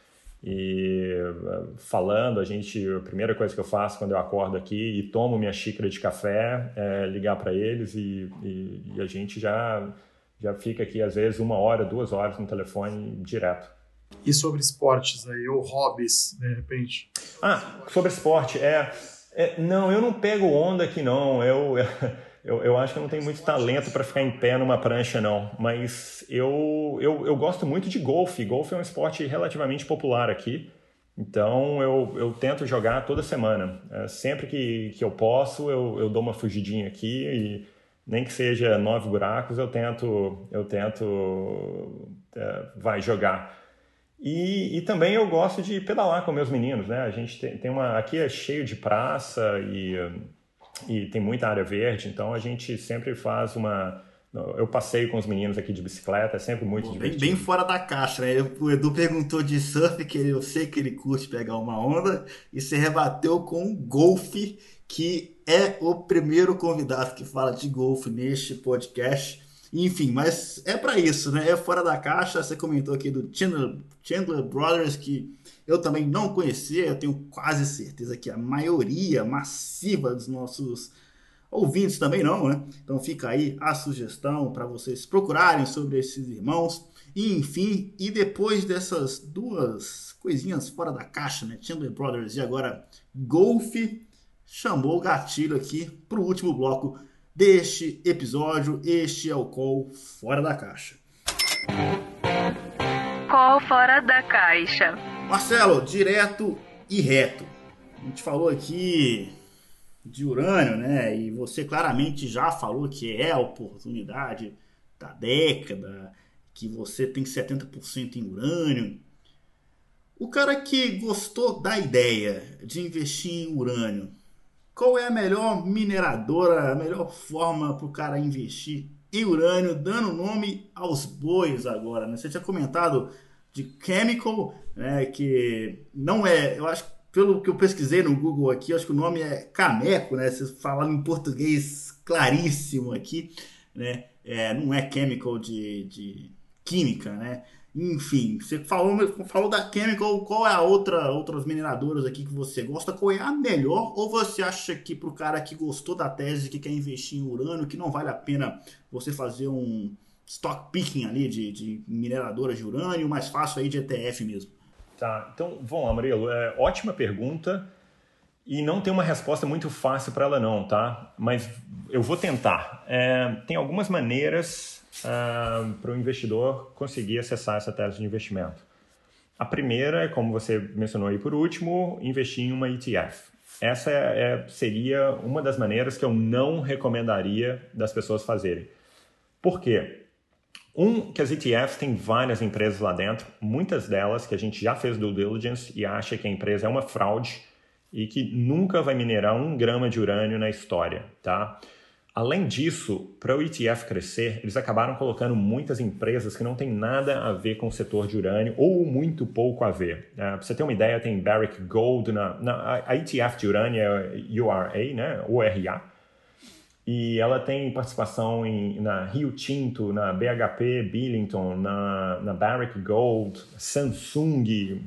e eh, falando. A gente, a primeira coisa que eu faço quando eu acordo aqui e tomo minha xícara de café é ligar para eles e, e, e, a gente já já fica aqui às vezes uma hora, duas horas no telefone direto. E sobre esportes aí ou hobbies, de repente? Ah, sobre esporte é, é não, eu não pego onda aqui não. Eu [laughs] Eu, eu acho que eu não tenho muito talento para ficar em pé numa prancha, não. Mas eu, eu, eu gosto muito de golfe. Golfe é um esporte relativamente popular aqui. Então eu, eu tento jogar toda semana. É, sempre que, que eu posso, eu, eu dou uma fugidinha aqui e nem que seja nove buracos, eu tento, eu tento é, vai jogar. E, e, também eu gosto de pedalar com meus meninos, né? A gente tem, tem uma aqui é cheio de praça e e tem muita área verde, então a gente sempre faz uma. Eu passeio com os meninos aqui de bicicleta, é sempre muito Pô, divertido. Bem, bem, fora da caixa, né? O Edu perguntou de surf, que eu sei que ele curte pegar uma onda, e se rebateu com golfe, que é o primeiro convidado que fala de golfe neste podcast. Enfim, mas é para isso, né? É fora da caixa. Você comentou aqui do Chandler, Chandler Brothers, que eu também não conhecia, eu tenho quase certeza que a maioria massiva dos nossos ouvintes também não, né? Então fica aí a sugestão para vocês procurarem sobre esses irmãos. E enfim, e depois dessas duas coisinhas fora da caixa, né? Chandler Brothers e agora Golf, chamou o gatilho aqui para o último bloco deste episódio. Este é o Call Fora da Caixa. Call Fora da Caixa. Marcelo, direto e reto. A gente falou aqui de urânio, né? E você claramente já falou que é a oportunidade da década, que você tem 70% em urânio. O cara que gostou da ideia de investir em urânio, qual é a melhor mineradora, a melhor forma para o cara investir em urânio, dando nome aos bois agora? Né? Você tinha comentado de Chemical, né, que não é, eu acho, pelo que eu pesquisei no Google aqui, acho que o nome é Cameco, né, se falar em português claríssimo aqui, né, é, não é Chemical de, de química, né, enfim, você falou, falou da Chemical, qual é a outra, outras mineradoras aqui que você gosta? Qual é a melhor? Ou você acha que para o cara que gostou da tese, que quer investir em urânio, que não vale a pena você fazer um, stock picking ali de, de mineradoras de urânio, mais fácil aí de ETF mesmo? Tá, então vamos lá, Murilo. É, ótima pergunta e não tem uma resposta muito fácil para ela não, tá? Mas eu vou tentar. É, tem algumas maneiras uh, para o investidor conseguir acessar essa tese de investimento. A primeira é, como você mencionou aí por último, investir em uma ETF. Essa é, seria uma das maneiras que eu não recomendaria das pessoas fazerem. Por quê? Um, que as ETFs têm várias empresas lá dentro, muitas delas que a gente já fez due diligence e acha que a empresa é uma fraude e que nunca vai minerar um grama de urânio na história, tá? Além disso, para o ETF crescer, eles acabaram colocando muitas empresas que não têm nada a ver com o setor de urânio ou muito pouco a ver. Uh, para você ter uma ideia, tem Barrick Gold, na, na, a ETF de urânio é URA, né? URA, e ela tem participação em, na Rio Tinto, na BHP Billington, na, na Barrick Gold, Samsung,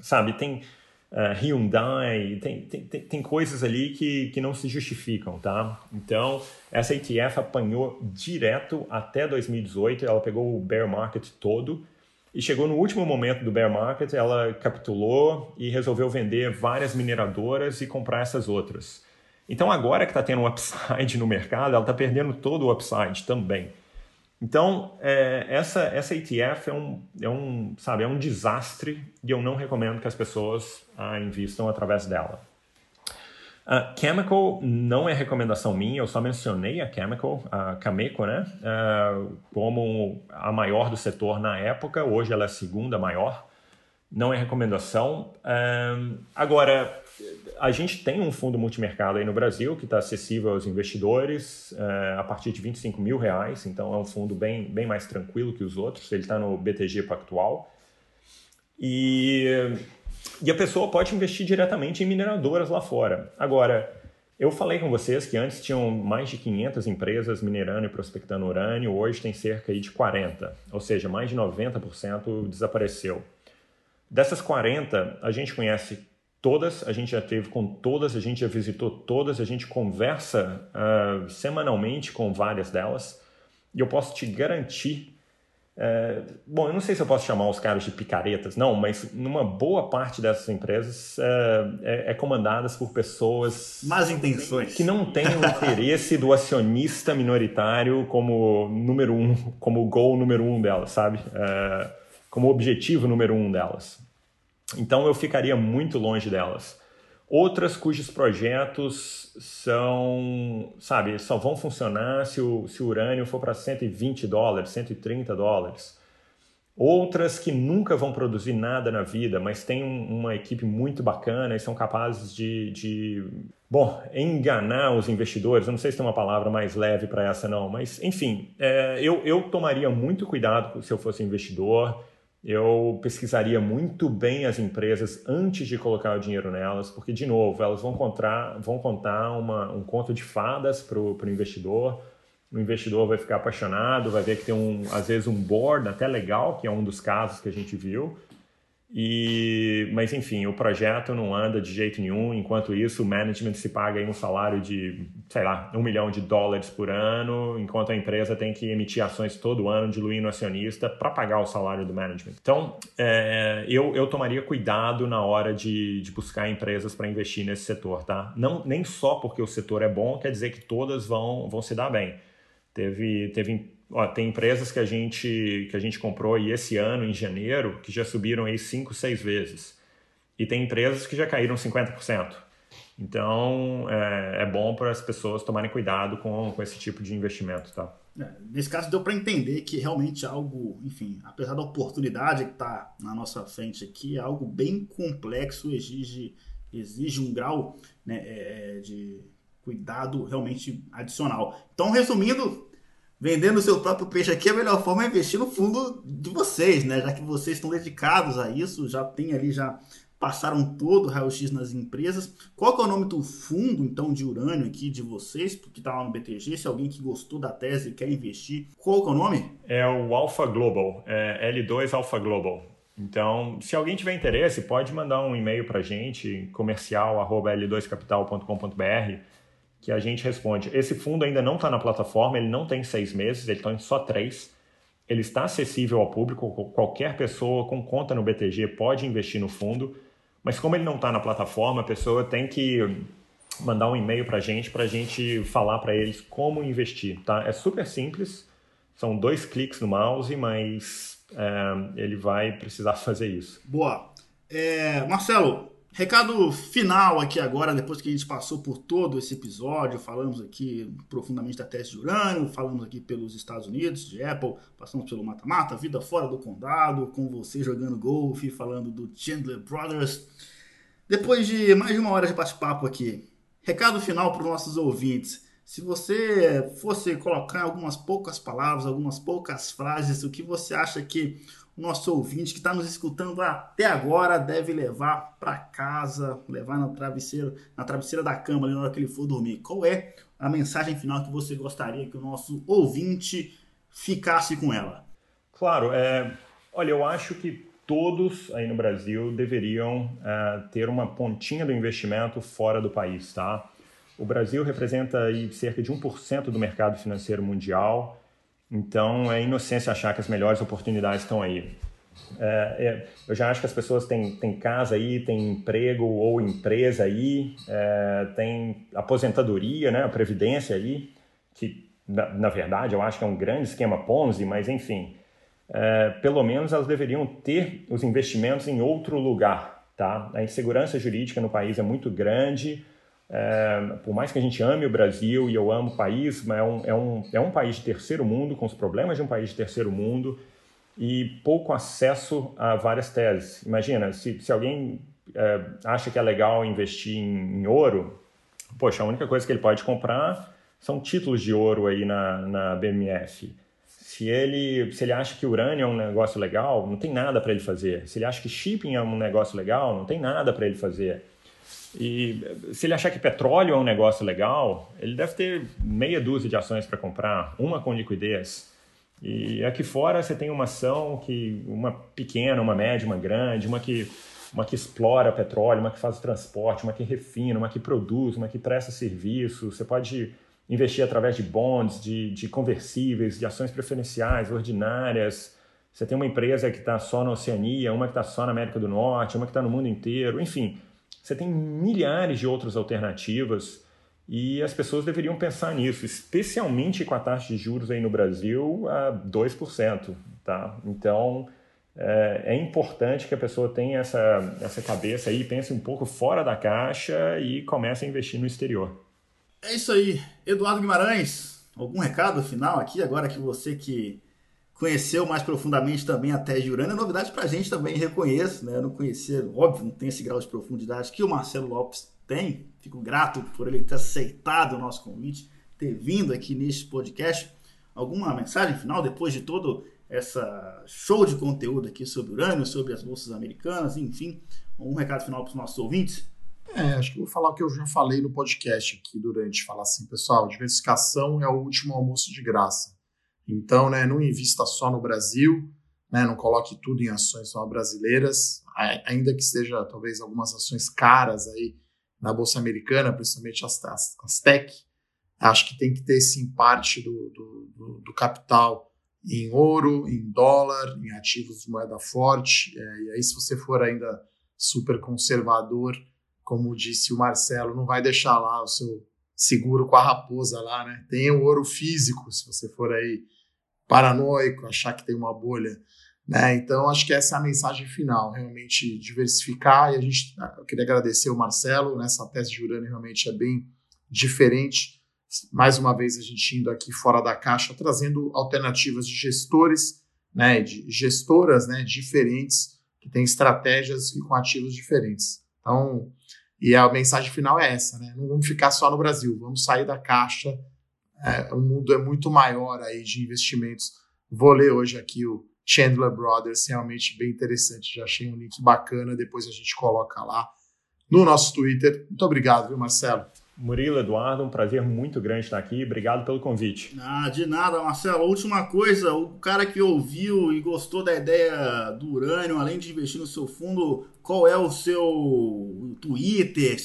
sabe? Tem uh, Hyundai, tem, tem, tem, coisas ali que, que não se justificam, tá? Então, essa ETF apanhou direto até 2018, ela pegou o bear market todo e chegou no último momento do bear market, ela capitulou e resolveu vender várias mineradoras e comprar essas outras. Então, agora que está tendo um upside no mercado, ela está perdendo todo o upside também. Então, é, essa, essa ETF é um, é, um, sabe, é um desastre e eu não recomendo que as pessoas ah, invistam através dela. Chemical não é recomendação minha, eu só mencionei a Chemical, a Cameco, né? Uh, como a maior do setor na época, hoje ela é a segunda maior. Não é recomendação. Uh, agora, a gente tem um fundo multimercado aí no Brasil que está acessível aos investidores é, a partir de 25 mil reais, então é um fundo bem, bem mais tranquilo que os outros, ele está no BTG Pactual. E, e a pessoa pode investir diretamente em mineradoras lá fora. Agora, Eu falei com vocês que antes tinham mais de 500 empresas minerando e prospectando urânio, hoje tem cerca de 40, ou seja, mais de 90% desapareceu. Dessas 40, a gente conhece todas, a gente já teve com todas, a gente já visitou todas, a gente conversa uh, semanalmente com várias delas, e eu posso te garantir é, bom, eu não sei se eu posso chamar os caras de picaretas, não, mas numa boa parte dessas empresas é, é, é comandadas por pessoas. Más intenções. Que não têm o interesse do acionista minoritário como número um, como gol número um delas, sabe? É, como objetivo número um delas. Então eu ficaria muito longe delas. Outras cujos projetos são, sabe, só vão funcionar se o, se o urânio for para 120 dólares, 130 dólares. Outras que nunca vão produzir nada na vida, mas têm uma equipe muito bacana e são capazes de, de bom, enganar os investidores. Eu não sei se tem uma palavra mais leve para essa, não, mas enfim, é, eu, eu tomaria muito cuidado se eu fosse investidor eu pesquisaria muito bem as empresas antes de colocar o dinheiro nelas, porque, de novo, elas vão contar, vão contar uma, um conto de fadas para o investidor. O investidor vai ficar apaixonado, vai ver que tem, um, às vezes, um board até legal, que é um dos casos que a gente viu, e, mas enfim, o projeto não anda de jeito nenhum. Enquanto isso, o management se paga um salário de, sei lá, um milhão de dólares por ano, enquanto a empresa tem que emitir ações todo ano, diluindo acionista para pagar o salário do management. Então, é, eu, eu tomaria cuidado na hora de, de buscar empresas para investir nesse setor, tá? Não, nem só porque o setor é bom, quer dizer que todas vão, vão se dar bem. Teve, teve ó, tem empresas que a gente que a gente comprou aí esse ano em janeiro que já subiram aí 5, 6 vezes. E tem empresas que já caíram 50%. Então, é, é bom para as pessoas tomarem cuidado com, com esse tipo de investimento, tá? É, nesse caso, deu para entender que realmente algo, enfim, apesar da oportunidade que está na nossa frente aqui, é algo bem complexo, exige, exige um grau né, é, é de cuidado realmente adicional. Então, resumindo, vendendo o seu próprio peixe aqui, a melhor forma é investir no fundo de vocês, né? Já que vocês estão dedicados a isso, já tem ali, já passaram todo o raio-x nas empresas. Qual que é o nome do fundo, então, de urânio aqui de vocês, que está lá no BTG? Se alguém que gostou da tese e quer investir, qual que é o nome? É o Alpha Global, é L2 Alpha Global. Então, se alguém tiver interesse, pode mandar um e-mail para a gente, comercial.l2capital.com.br que a gente responde. Esse fundo ainda não está na plataforma, ele não tem seis meses, ele tem só três. Ele está acessível ao público, qualquer pessoa com conta no BTG pode investir no fundo, mas como ele não está na plataforma, a pessoa tem que mandar um e-mail para a gente, para a gente falar para eles como investir. Tá? É super simples, são dois cliques no mouse, mas é, ele vai precisar [laughs] fazer isso. Boa. É, Marcelo, Recado final aqui agora, depois que a gente passou por todo esse episódio, falamos aqui profundamente da tese de urânio, falamos aqui pelos Estados Unidos, de Apple, passamos pelo mata-mata, vida fora do condado, com você jogando golfe, falando do Chandler Brothers. Depois de mais de uma hora de bate-papo aqui, recado final para os nossos ouvintes. Se você fosse colocar algumas poucas palavras, algumas poucas frases, o que você acha que nosso ouvinte que está nos escutando até agora deve levar para casa, levar na travesseira, na travesseira da cama ali na hora que ele for dormir. Qual é a mensagem final que você gostaria que o nosso ouvinte ficasse com ela? Claro, é, olha, eu acho que todos aí no Brasil deveriam é, ter uma pontinha do investimento fora do país, tá? O Brasil representa aí cerca de 1% do mercado financeiro mundial então é inocência achar que as melhores oportunidades estão aí. É, é, eu já acho que as pessoas têm, têm casa aí, têm emprego ou empresa aí, é, tem aposentadoria, né, a previdência aí, que na, na, verdade eu acho que é um grande esquema Ponzi, mas enfim, é, pelo menos elas deveriam ter os investimentos em outro lugar. Tá? A insegurança jurídica no país é muito grande, é, por mais que a gente ame o Brasil e eu amo o país, mas é um, é, um, é um país de terceiro mundo, com os problemas de um país de terceiro mundo e pouco acesso a várias teses. Imagina, se, se alguém é, acha que é legal investir em, em, ouro, poxa, a única coisa que ele pode comprar são títulos de ouro aí na, na BMF. Se ele, se ele acha que urânio é um negócio legal, não tem nada para ele fazer. Se ele acha que shipping é um negócio legal, não tem nada para ele fazer. E se ele achar que petróleo é um negócio legal, ele deve ter meia dúzia de ações para comprar, uma com liquidez. E aqui fora você tem uma ação que uma pequena, uma média, uma grande, uma que uma que explora petróleo, uma que faz o transporte, uma que refina, uma que produz, uma que presta serviço. Você pode investir através de bonds, de, de conversíveis, de ações preferenciais, ordinárias. Você tem uma empresa que está só na Oceania, uma que está só na América do Norte, uma que está no mundo inteiro. Enfim, você tem milhares de outras alternativas e as pessoas deveriam pensar nisso, especialmente com a taxa de juros aí no Brasil a 2%. Tá? Então, é, é, importante que a pessoa tenha essa, essa cabeça aí, pense um pouco fora da caixa e comece a investir no exterior. É isso aí. Eduardo Guimarães, algum recado final aqui, agora que você que conheceu mais profundamente também a tese de urânio, é novidade para a gente também, reconheço, né? Eu não conhecia, óbvio, não tem esse grau de profundidade que o Marcelo Lopes tem. Fico grato por ele ter aceitado o nosso convite, ter vindo aqui neste podcast. Alguma mensagem final depois de todo essa show de conteúdo aqui sobre urânio, sobre as bolsas americanas, enfim, um recado final para os nossos ouvintes? É, acho que vou falar o que eu já falei no podcast aqui durante, falar assim, pessoal, diversificação é o último almoço de graça. Então, né, não invista só no Brasil, né, não coloque tudo em ações só brasileiras, ainda que seja talvez algumas ações caras aí na bolsa americana, principalmente as, as, as tech, acho que tem que ter sim parte do, do, do, capital em ouro, em dólar, em ativos de moeda forte. É, e aí, se você for ainda super conservador, como disse o Marcelo, não vai deixar lá o seu seguro com a raposa lá, né? Tem o ouro físico, se você for aí paranoico, achar que tem uma bolha. Né? Então, acho que essa é a mensagem final, realmente diversificar. E a gente, eu queria agradecer o Marcelo, nessa né? tese de urânio realmente é bem diferente mais uma vez a gente indo aqui fora da caixa, trazendo alternativas de gestores, né, de gestoras, né, diferentes que têm estratégias e com ativos diferentes. Então, e a mensagem final é essa, né? Não vamos ficar só no Brasil, vamos sair da caixa. É, o mundo é muito maior aí de investimentos. Vou ler hoje aqui o Chandler Brothers, realmente bem interessante. Já achei um link bacana, depois a gente coloca lá no nosso Twitter. Muito obrigado, viu, Marcelo? Murilo, Eduardo, um prazer muito grande estar aqui. Obrigado pelo convite. Ah, de nada, Marcelo. Última coisa, o cara que ouviu e gostou da ideia do urânio, além de investir no seu fundo, qual é o seu Twitter?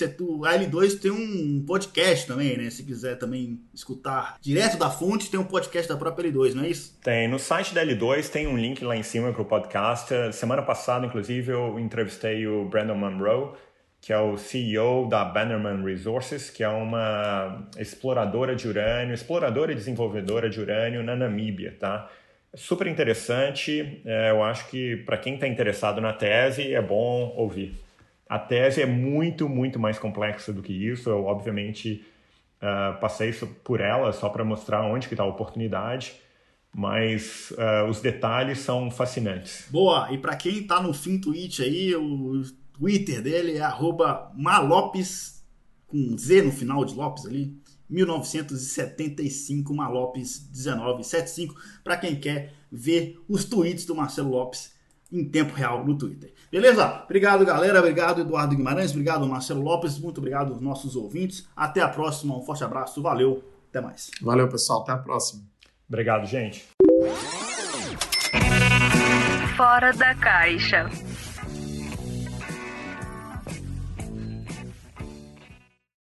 A L2 tem um podcast também, né? Se quiser também escutar direto da fonte, tem um podcast da própria L2, não é isso? Tem. No site da L2 tem um link lá em cima para o podcast. Semana passada, inclusive, eu entrevistei o Brandon Monroe que é o CEO da Bannerman Resources, que é uma exploradora de urânio, exploradora e desenvolvedora de urânio na Namíbia, tá? Super interessante, é, eu acho que para quem está interessado na tese é bom ouvir. A tese é muito, muito mais complexa do que isso, eu obviamente uh, passei por ela só para mostrar onde que está a oportunidade, mas uh, os detalhes são fascinantes. Boa, e para quem está no fim tweet aí, o Twitter dele é malopes, com Z no final de Lopes ali, 1975, Malopes 1975, para quem quer ver os tweets do Marcelo Lopes em tempo real no Twitter. Beleza? Obrigado, galera. Obrigado, Eduardo Guimarães. Obrigado, Marcelo Lopes. Muito obrigado aos nossos ouvintes. Até a próxima. Um forte abraço. Valeu. Até mais. Valeu, pessoal. Até a próxima. Obrigado, gente. Fora da caixa.